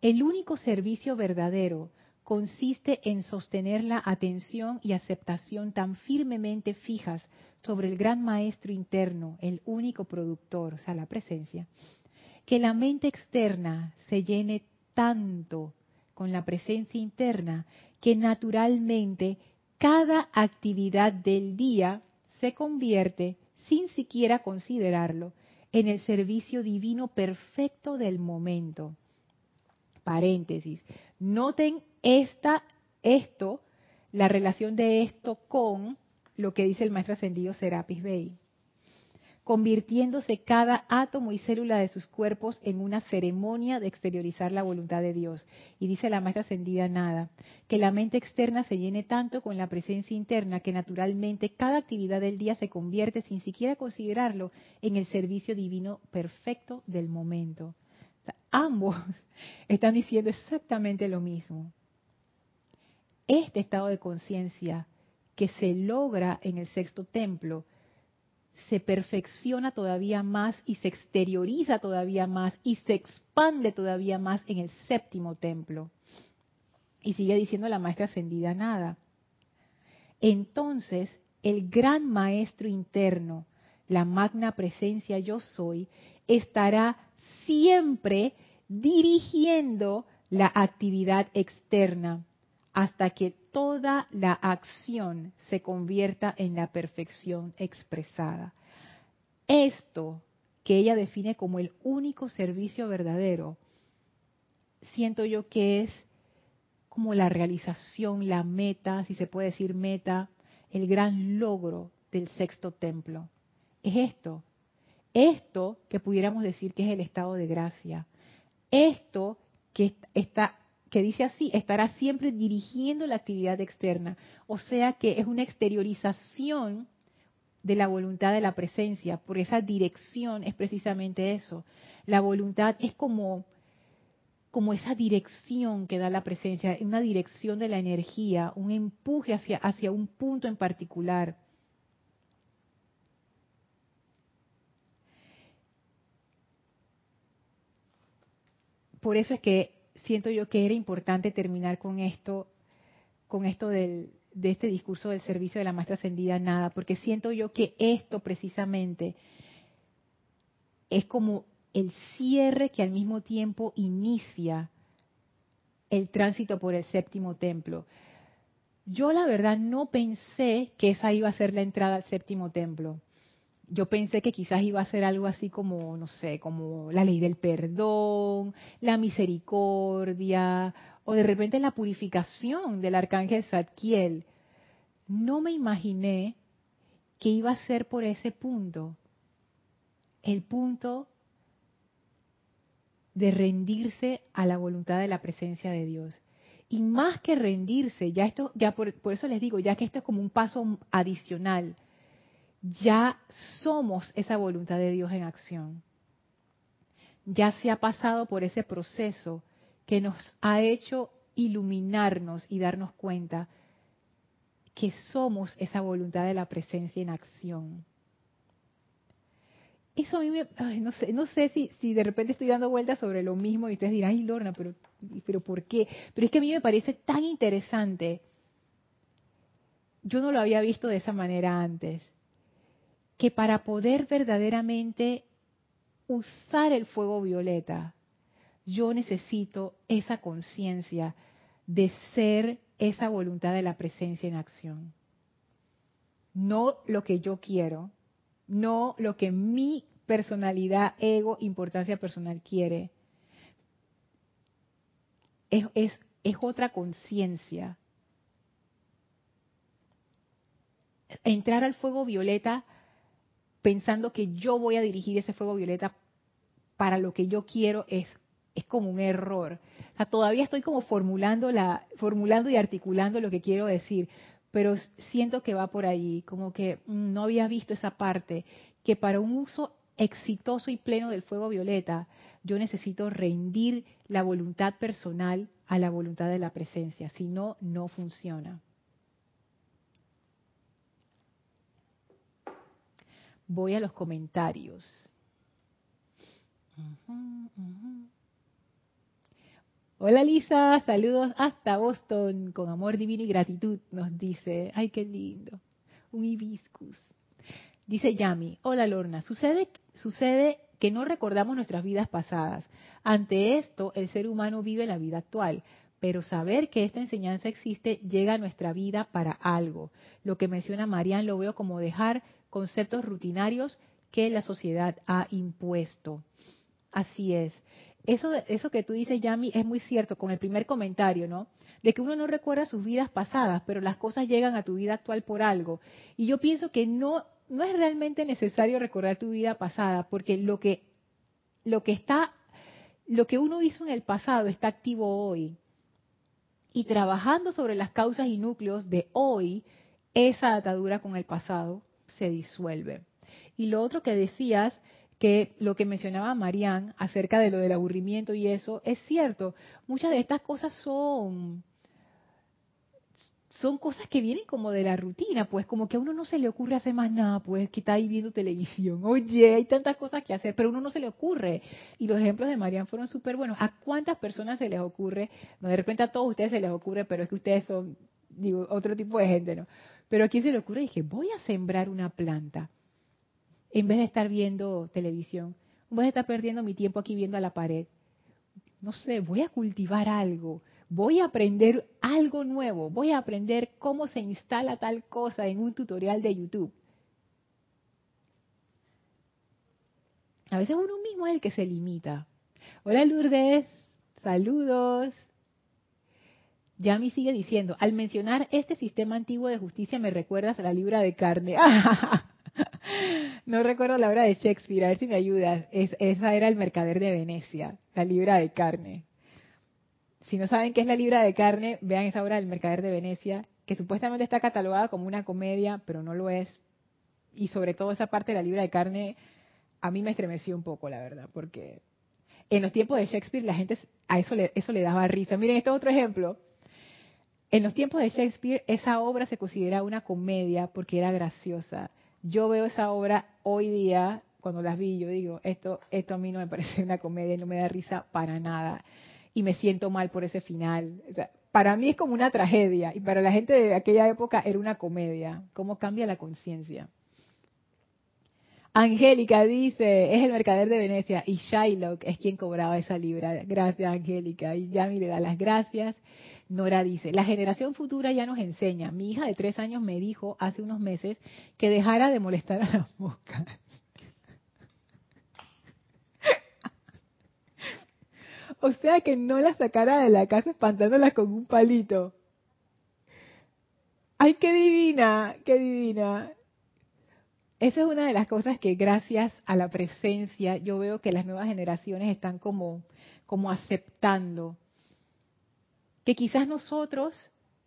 El único servicio verdadero consiste en sostener la atención y aceptación tan firmemente fijas sobre el gran maestro interno, el único productor, o sea, la presencia, que la mente externa se llene tanto con la presencia interna que naturalmente cada actividad del día se convierte, sin siquiera considerarlo, en el servicio divino perfecto del momento. Paréntesis. Noten esta, esto, la relación de esto con lo que dice el maestro ascendido Serapis Bey, convirtiéndose cada átomo y célula de sus cuerpos en una ceremonia de exteriorizar la voluntad de Dios. Y dice la maestra ascendida nada, que la mente externa se llene tanto con la presencia interna que naturalmente cada actividad del día se convierte, sin siquiera considerarlo, en el servicio divino perfecto del momento. Ambos están diciendo exactamente lo mismo este estado de conciencia que se logra en el sexto templo se perfecciona todavía más y se exterioriza todavía más y se expande todavía más en el séptimo templo. Y sigue diciendo la maestra ascendida nada. Entonces, el gran maestro interno, la magna presencia yo soy, estará siempre dirigiendo la actividad externa hasta que toda la acción se convierta en la perfección expresada. Esto que ella define como el único servicio verdadero, siento yo que es como la realización, la meta, si se puede decir meta, el gran logro del sexto templo. Es esto, esto que pudiéramos decir que es el estado de gracia, esto que está que dice así, estará siempre dirigiendo la actividad externa. O sea que es una exteriorización de la voluntad de la presencia, por esa dirección es precisamente eso. La voluntad es como, como esa dirección que da la presencia, una dirección de la energía, un empuje hacia, hacia un punto en particular. Por eso es que siento yo que era importante terminar con esto, con esto de este discurso del servicio de la maestra ascendida nada, porque siento yo que esto precisamente es como el cierre que al mismo tiempo inicia el tránsito por el séptimo templo. Yo la verdad no pensé que esa iba a ser la entrada al séptimo templo yo pensé que quizás iba a ser algo así como, no sé, como la ley del perdón, la misericordia, o de repente la purificación del arcángel Zadkiel. No me imaginé que iba a ser por ese punto, el punto de rendirse a la voluntad de la presencia de Dios. Y más que rendirse, ya esto, ya por, por eso les digo, ya que esto es como un paso adicional, ya somos esa voluntad de Dios en acción. Ya se ha pasado por ese proceso que nos ha hecho iluminarnos y darnos cuenta que somos esa voluntad de la presencia en acción. Eso a mí me, no sé, si, si de repente estoy dando vueltas sobre lo mismo y ustedes dirán, ay Lorna, pero, pero ¿por qué? Pero es que a mí me parece tan interesante. Yo no lo había visto de esa manera antes que para poder verdaderamente usar el fuego violeta, yo necesito esa conciencia de ser esa voluntad de la presencia en acción. No lo que yo quiero, no lo que mi personalidad, ego, importancia personal quiere. Es, es, otra conciencia. Entrar al fuego violeta pensando que yo voy a dirigir ese fuego violeta para lo que yo quiero es, es como un error. O sea, todavía estoy como formulando, la, formulando y articulando lo que quiero decir, pero siento que va por ahí, como que mm, no había visto esa parte, que para un uso exitoso y pleno del fuego violeta, yo necesito rendir la voluntad personal a la voluntad de la presencia, si no, no funciona. Voy a los comentarios. Hola Lisa, saludos hasta Boston, con amor divino y gratitud, nos dice. Ay, qué lindo. Un hibiscus. Dice Yami, hola Lorna, sucede, sucede que no recordamos nuestras vidas pasadas. Ante esto, el ser humano vive la vida actual, pero saber que esta enseñanza existe llega a nuestra vida para algo. Lo que menciona Marian lo veo como dejar conceptos rutinarios que la sociedad ha impuesto. Así es. Eso, eso que tú dices, Yami, es muy cierto con el primer comentario, ¿no? De que uno no recuerda sus vidas pasadas, pero las cosas llegan a tu vida actual por algo. Y yo pienso que no, no es realmente necesario recordar tu vida pasada, porque lo que, lo que está, lo que uno hizo en el pasado está activo hoy. Y trabajando sobre las causas y núcleos de hoy, esa atadura con el pasado se disuelve. Y lo otro que decías, que lo que mencionaba Marían acerca de lo del aburrimiento y eso, es cierto, muchas de estas cosas son son cosas que vienen como de la rutina, pues como que a uno no se le ocurre hacer más nada, pues que está ahí viendo televisión. Oye, hay tantas cosas que hacer, pero a uno no se le ocurre. Y los ejemplos de Marian fueron súper buenos. ¿A cuántas personas se les ocurre? No, de repente a todos ustedes se les ocurre, pero es que ustedes son, digo, otro tipo de gente, ¿no? Pero a quién se le ocurre, dije, voy a sembrar una planta en vez de estar viendo televisión. Voy a estar perdiendo mi tiempo aquí viendo a la pared. No sé, voy a cultivar algo voy a aprender algo nuevo, voy a aprender cómo se instala tal cosa en un tutorial de YouTube. A veces uno mismo es el que se limita. Hola Lourdes, saludos. Yami sigue diciendo, al mencionar este sistema antiguo de justicia me recuerdas a la libra de carne. no recuerdo la obra de Shakespeare, a ver si me ayudas. esa era el mercader de Venecia, la libra de carne. Si no saben qué es la libra de carne, vean esa obra del Mercader de Venecia, que supuestamente está catalogada como una comedia, pero no lo es. Y sobre todo esa parte de la libra de carne, a mí me estremeció un poco, la verdad, porque en los tiempos de Shakespeare la gente a eso le, eso le daba risa. Miren, este otro ejemplo. En los tiempos de Shakespeare esa obra se considera una comedia porque era graciosa. Yo veo esa obra hoy día, cuando las vi, yo digo, esto, esto a mí no me parece una comedia, no me da risa para nada y me siento mal por ese final. para mí es como una tragedia y para la gente de aquella época era una comedia. ¿Cómo cambia la conciencia? Angélica dice, es el mercader de Venecia y Shylock es quien cobraba esa libra. Gracias, Angélica. Y Yami le da las gracias. Nora dice, la generación futura ya nos enseña. Mi hija de tres años me dijo hace unos meses que dejara de molestar a las moscas. O sea que no la sacara de la casa espantándola con un palito. ¡Ay, qué divina! ¡Qué divina! Esa es una de las cosas que gracias a la presencia yo veo que las nuevas generaciones están como, como aceptando. Que quizás nosotros,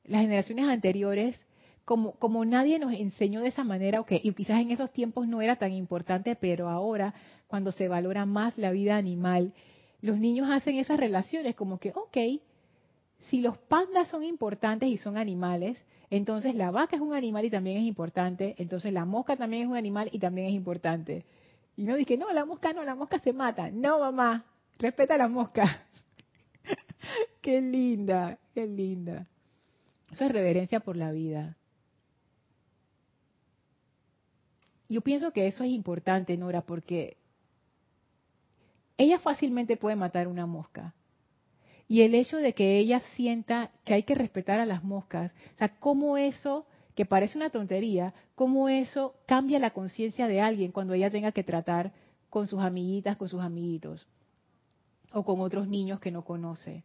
las generaciones anteriores, como, como nadie nos enseñó de esa manera, okay, y quizás en esos tiempos no era tan importante, pero ahora, cuando se valora más la vida animal, los niños hacen esas relaciones como que, ok, si los pandas son importantes y son animales, entonces la vaca es un animal y también es importante, entonces la mosca también es un animal y también es importante. Y no dije, no, la mosca no, la mosca se mata. No, mamá, respeta a la mosca. qué linda, qué linda. Eso es reverencia por la vida. Yo pienso que eso es importante, Nora, porque ella fácilmente puede matar una mosca. Y el hecho de que ella sienta que hay que respetar a las moscas, o sea, cómo eso, que parece una tontería, cómo eso cambia la conciencia de alguien cuando ella tenga que tratar con sus amiguitas, con sus amiguitos, o con otros niños que no conoce.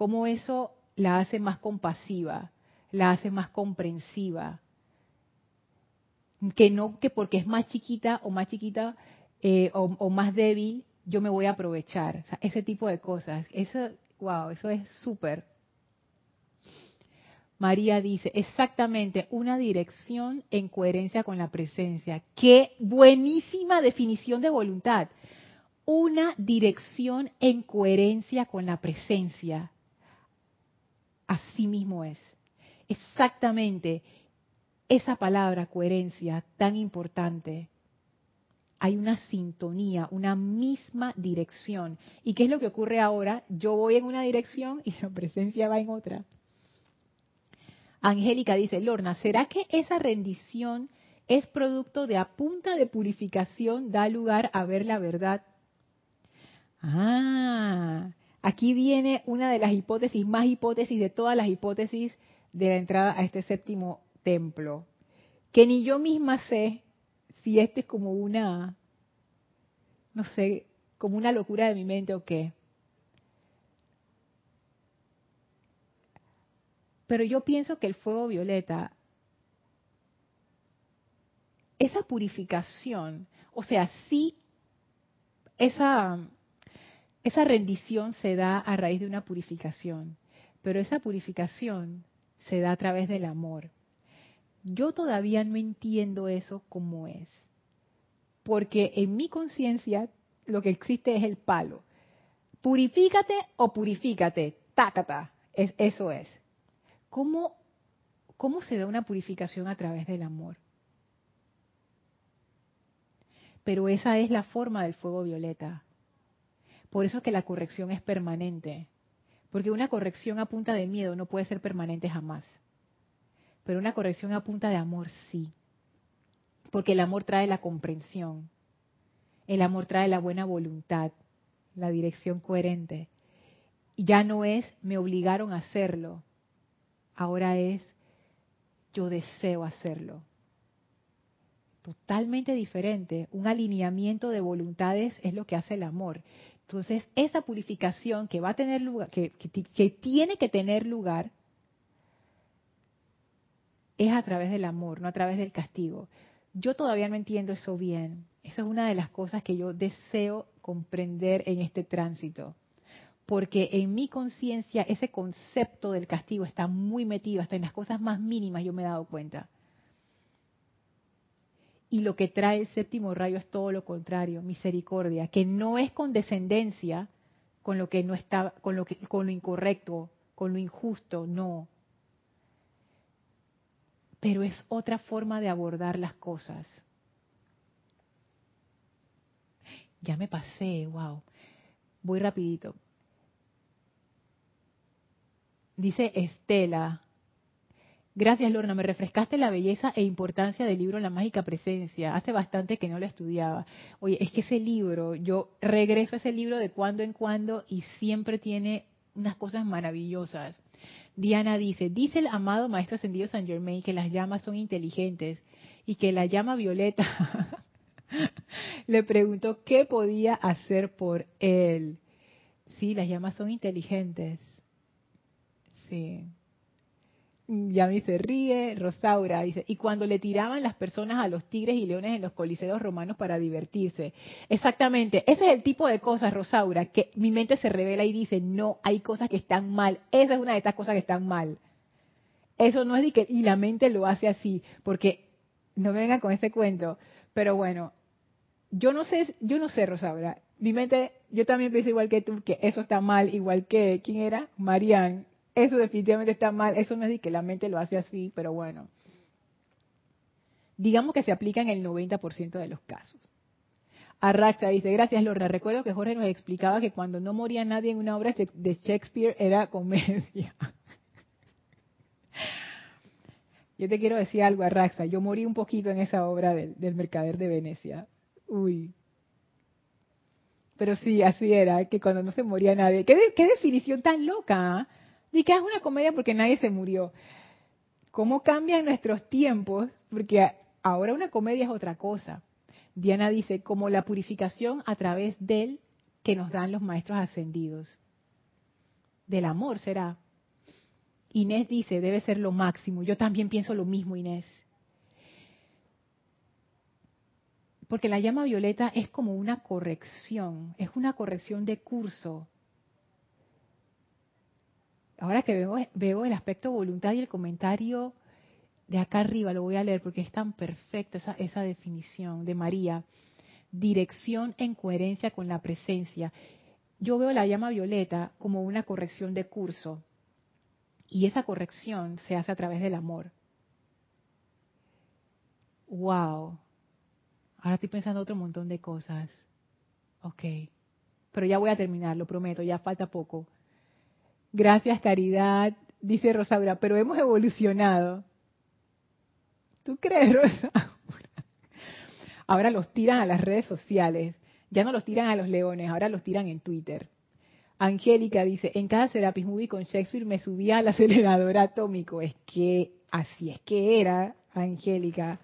Cómo eso la hace más compasiva, la hace más comprensiva. Que no que porque es más chiquita o más chiquita eh, o, más débil, yo me voy a aprovechar. ese tipo de cosas. Eso, wow, eso es súper. María dice, exactamente, una dirección en coherencia con la presencia. Qué buenísima definición de voluntad. Una dirección en coherencia con la presencia. Así mismo es. Exactamente esa palabra, coherencia, tan importante. Hay una sintonía, una misma dirección. ¿Y qué es lo que ocurre ahora? Yo voy en una dirección y la presencia va en otra. Angélica dice, Lorna, ¿será que esa rendición es producto de a punta de purificación da lugar a ver la verdad? Ah, Aquí viene una de las hipótesis, más hipótesis de todas las hipótesis de la entrada a este séptimo templo, que ni yo misma sé si este es como una, no sé, como una locura de mi mente o qué. Pero yo pienso que el fuego violeta, esa purificación, o sea, sí, esa esa rendición se da a raíz de una purificación, pero esa purificación se da a través del amor. Yo todavía no entiendo eso como es, porque en mi conciencia lo que existe es el palo. Purifícate o purifícate, tácata, es, eso es. ¿Cómo, ¿Cómo se da una purificación a través del amor? Pero esa es la forma del fuego violeta. Por eso es que la corrección es permanente. Porque una corrección a punta de miedo no puede ser permanente jamás. Pero una corrección a punta de amor sí. Porque el amor trae la comprensión. El amor trae la buena voluntad, la dirección coherente. Y ya no es me obligaron a hacerlo. Ahora es yo deseo hacerlo. Totalmente diferente. Un alineamiento de voluntades es lo que hace el amor. Entonces, esa purificación que va a tener lugar, que, tiene que tener lugar, es a través del amor, no a través del castigo. Yo todavía no entiendo eso bien. Eso es una de las cosas que yo deseo comprender en este tránsito. Porque en mi conciencia ese concepto del castigo está muy metido, hasta en las cosas más mínimas yo me he dado cuenta. Y lo que trae el séptimo rayo es todo lo contrario, misericordia, que no es condescendencia con lo que no está, con lo que, con lo incorrecto, con lo injusto, no. Pero es otra forma de abordar las cosas. Ya me pasé, wow. Voy rapidito. Dice Estela, Gracias, Lorna. Me refrescaste la belleza e importancia del libro La Mágica Presencia. Hace bastante que no lo estudiaba. Oye, es que ese libro, yo regreso a ese libro de cuando en cuando y siempre tiene unas cosas maravillosas. Diana dice, dice el amado Maestro Ascendido San Germain que las llamas son inteligentes y que la llama violeta le preguntó qué podía hacer por él. Sí, las llamas son inteligentes. Sí. Yami se ríe, Rosaura dice, y cuando le tiraban las personas a los tigres y leones en los coliseos romanos para divertirse. Exactamente, ese es el tipo de cosas, Rosaura, que mi mente se revela y dice, no, hay cosas que están mal. Esa es una de estas cosas que están mal. Eso no es de que, y la mente lo hace así, porque no me vengan con ese cuento. Pero bueno, yo no sé, yo no sé, Rosaura. Mi mente, yo también pienso igual que tú, que eso está mal, igual que, ¿quién era? Marianne eso definitivamente está mal. Eso no es de que la mente lo hace así, pero bueno. Digamos que se aplica en el 90% de los casos. Arraxa dice, gracias Lorna, recuerdo que Jorge nos explicaba que cuando no moría nadie en una obra de Shakespeare era comedia. Yo te quiero decir algo, Arraxa, yo morí un poquito en esa obra del, del Mercader de Venecia. Uy. Pero sí, así era, que cuando no se moría nadie. ¿Qué, qué definición tan loca? ¿eh? Que es una comedia porque nadie se murió. ¿Cómo cambian nuestros tiempos? Porque ahora una comedia es otra cosa. Diana dice, como la purificación a través del que nos dan los maestros ascendidos. Del amor será. Inés dice, debe ser lo máximo. Yo también pienso lo mismo, Inés. Porque la llama violeta es como una corrección, es una corrección de curso. Ahora que veo, el aspecto voluntad y el comentario de acá arriba, lo voy a leer porque es tan perfecta esa, esa definición de María. Dirección en coherencia con la presencia. Yo veo la llama violeta como una corrección de curso. Y esa corrección se hace a través del amor. ¡Wow! Ahora estoy pensando otro montón de cosas. Ok. Pero ya voy a terminar, lo prometo, ya falta poco. Gracias, Caridad, dice Rosaura, pero hemos evolucionado. ¿Tú crees, Rosaura? Ahora los tiran a las redes sociales. Ya no los tiran a los leones, ahora los tiran en Twitter. Angélica dice, en cada Serapis Movie con Shakespeare me subía al acelerador atómico. Es que así es que era, Angélica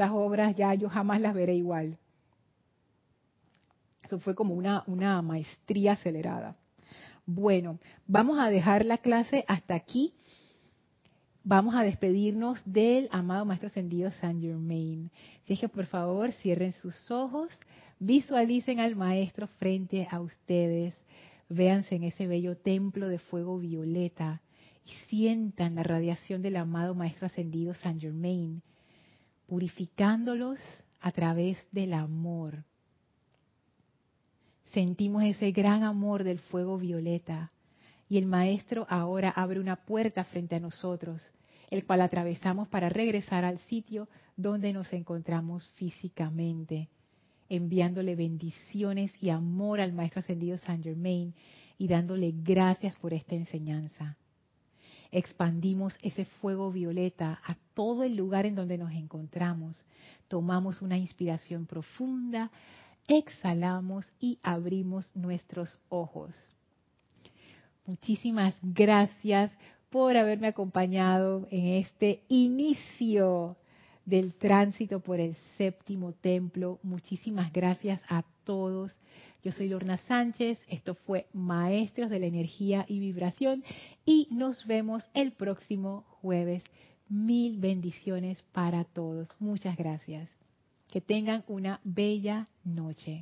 esas obras ya yo jamás las veré igual. Eso fue como una, una maestría acelerada. Bueno, vamos a dejar la clase hasta aquí. Vamos a despedirnos del amado Maestro Ascendido Saint Germain. Así que por favor cierren sus ojos, visualicen al Maestro frente a ustedes, véanse en ese bello templo de fuego violeta y sientan la radiación del amado Maestro Ascendido Saint Germain purificándolos a través del amor. Sentimos ese gran amor del fuego violeta y el Maestro ahora abre una puerta frente a nosotros, el cual atravesamos para regresar al sitio donde nos encontramos físicamente, enviándole bendiciones y amor al Maestro Ascendido Saint Germain y dándole gracias por esta enseñanza expandimos ese fuego violeta a todo el lugar en donde nos encontramos. Tomamos una inspiración profunda, exhalamos y abrimos nuestros ojos. Muchísimas gracias por haberme acompañado en este inicio del tránsito por el séptimo templo. Muchísimas gracias a todos. Yo soy Lorna Sánchez, esto fue Maestros de la Energía y Vibración y nos vemos el próximo jueves. Mil bendiciones para todos. Muchas gracias. Que tengan una bella noche.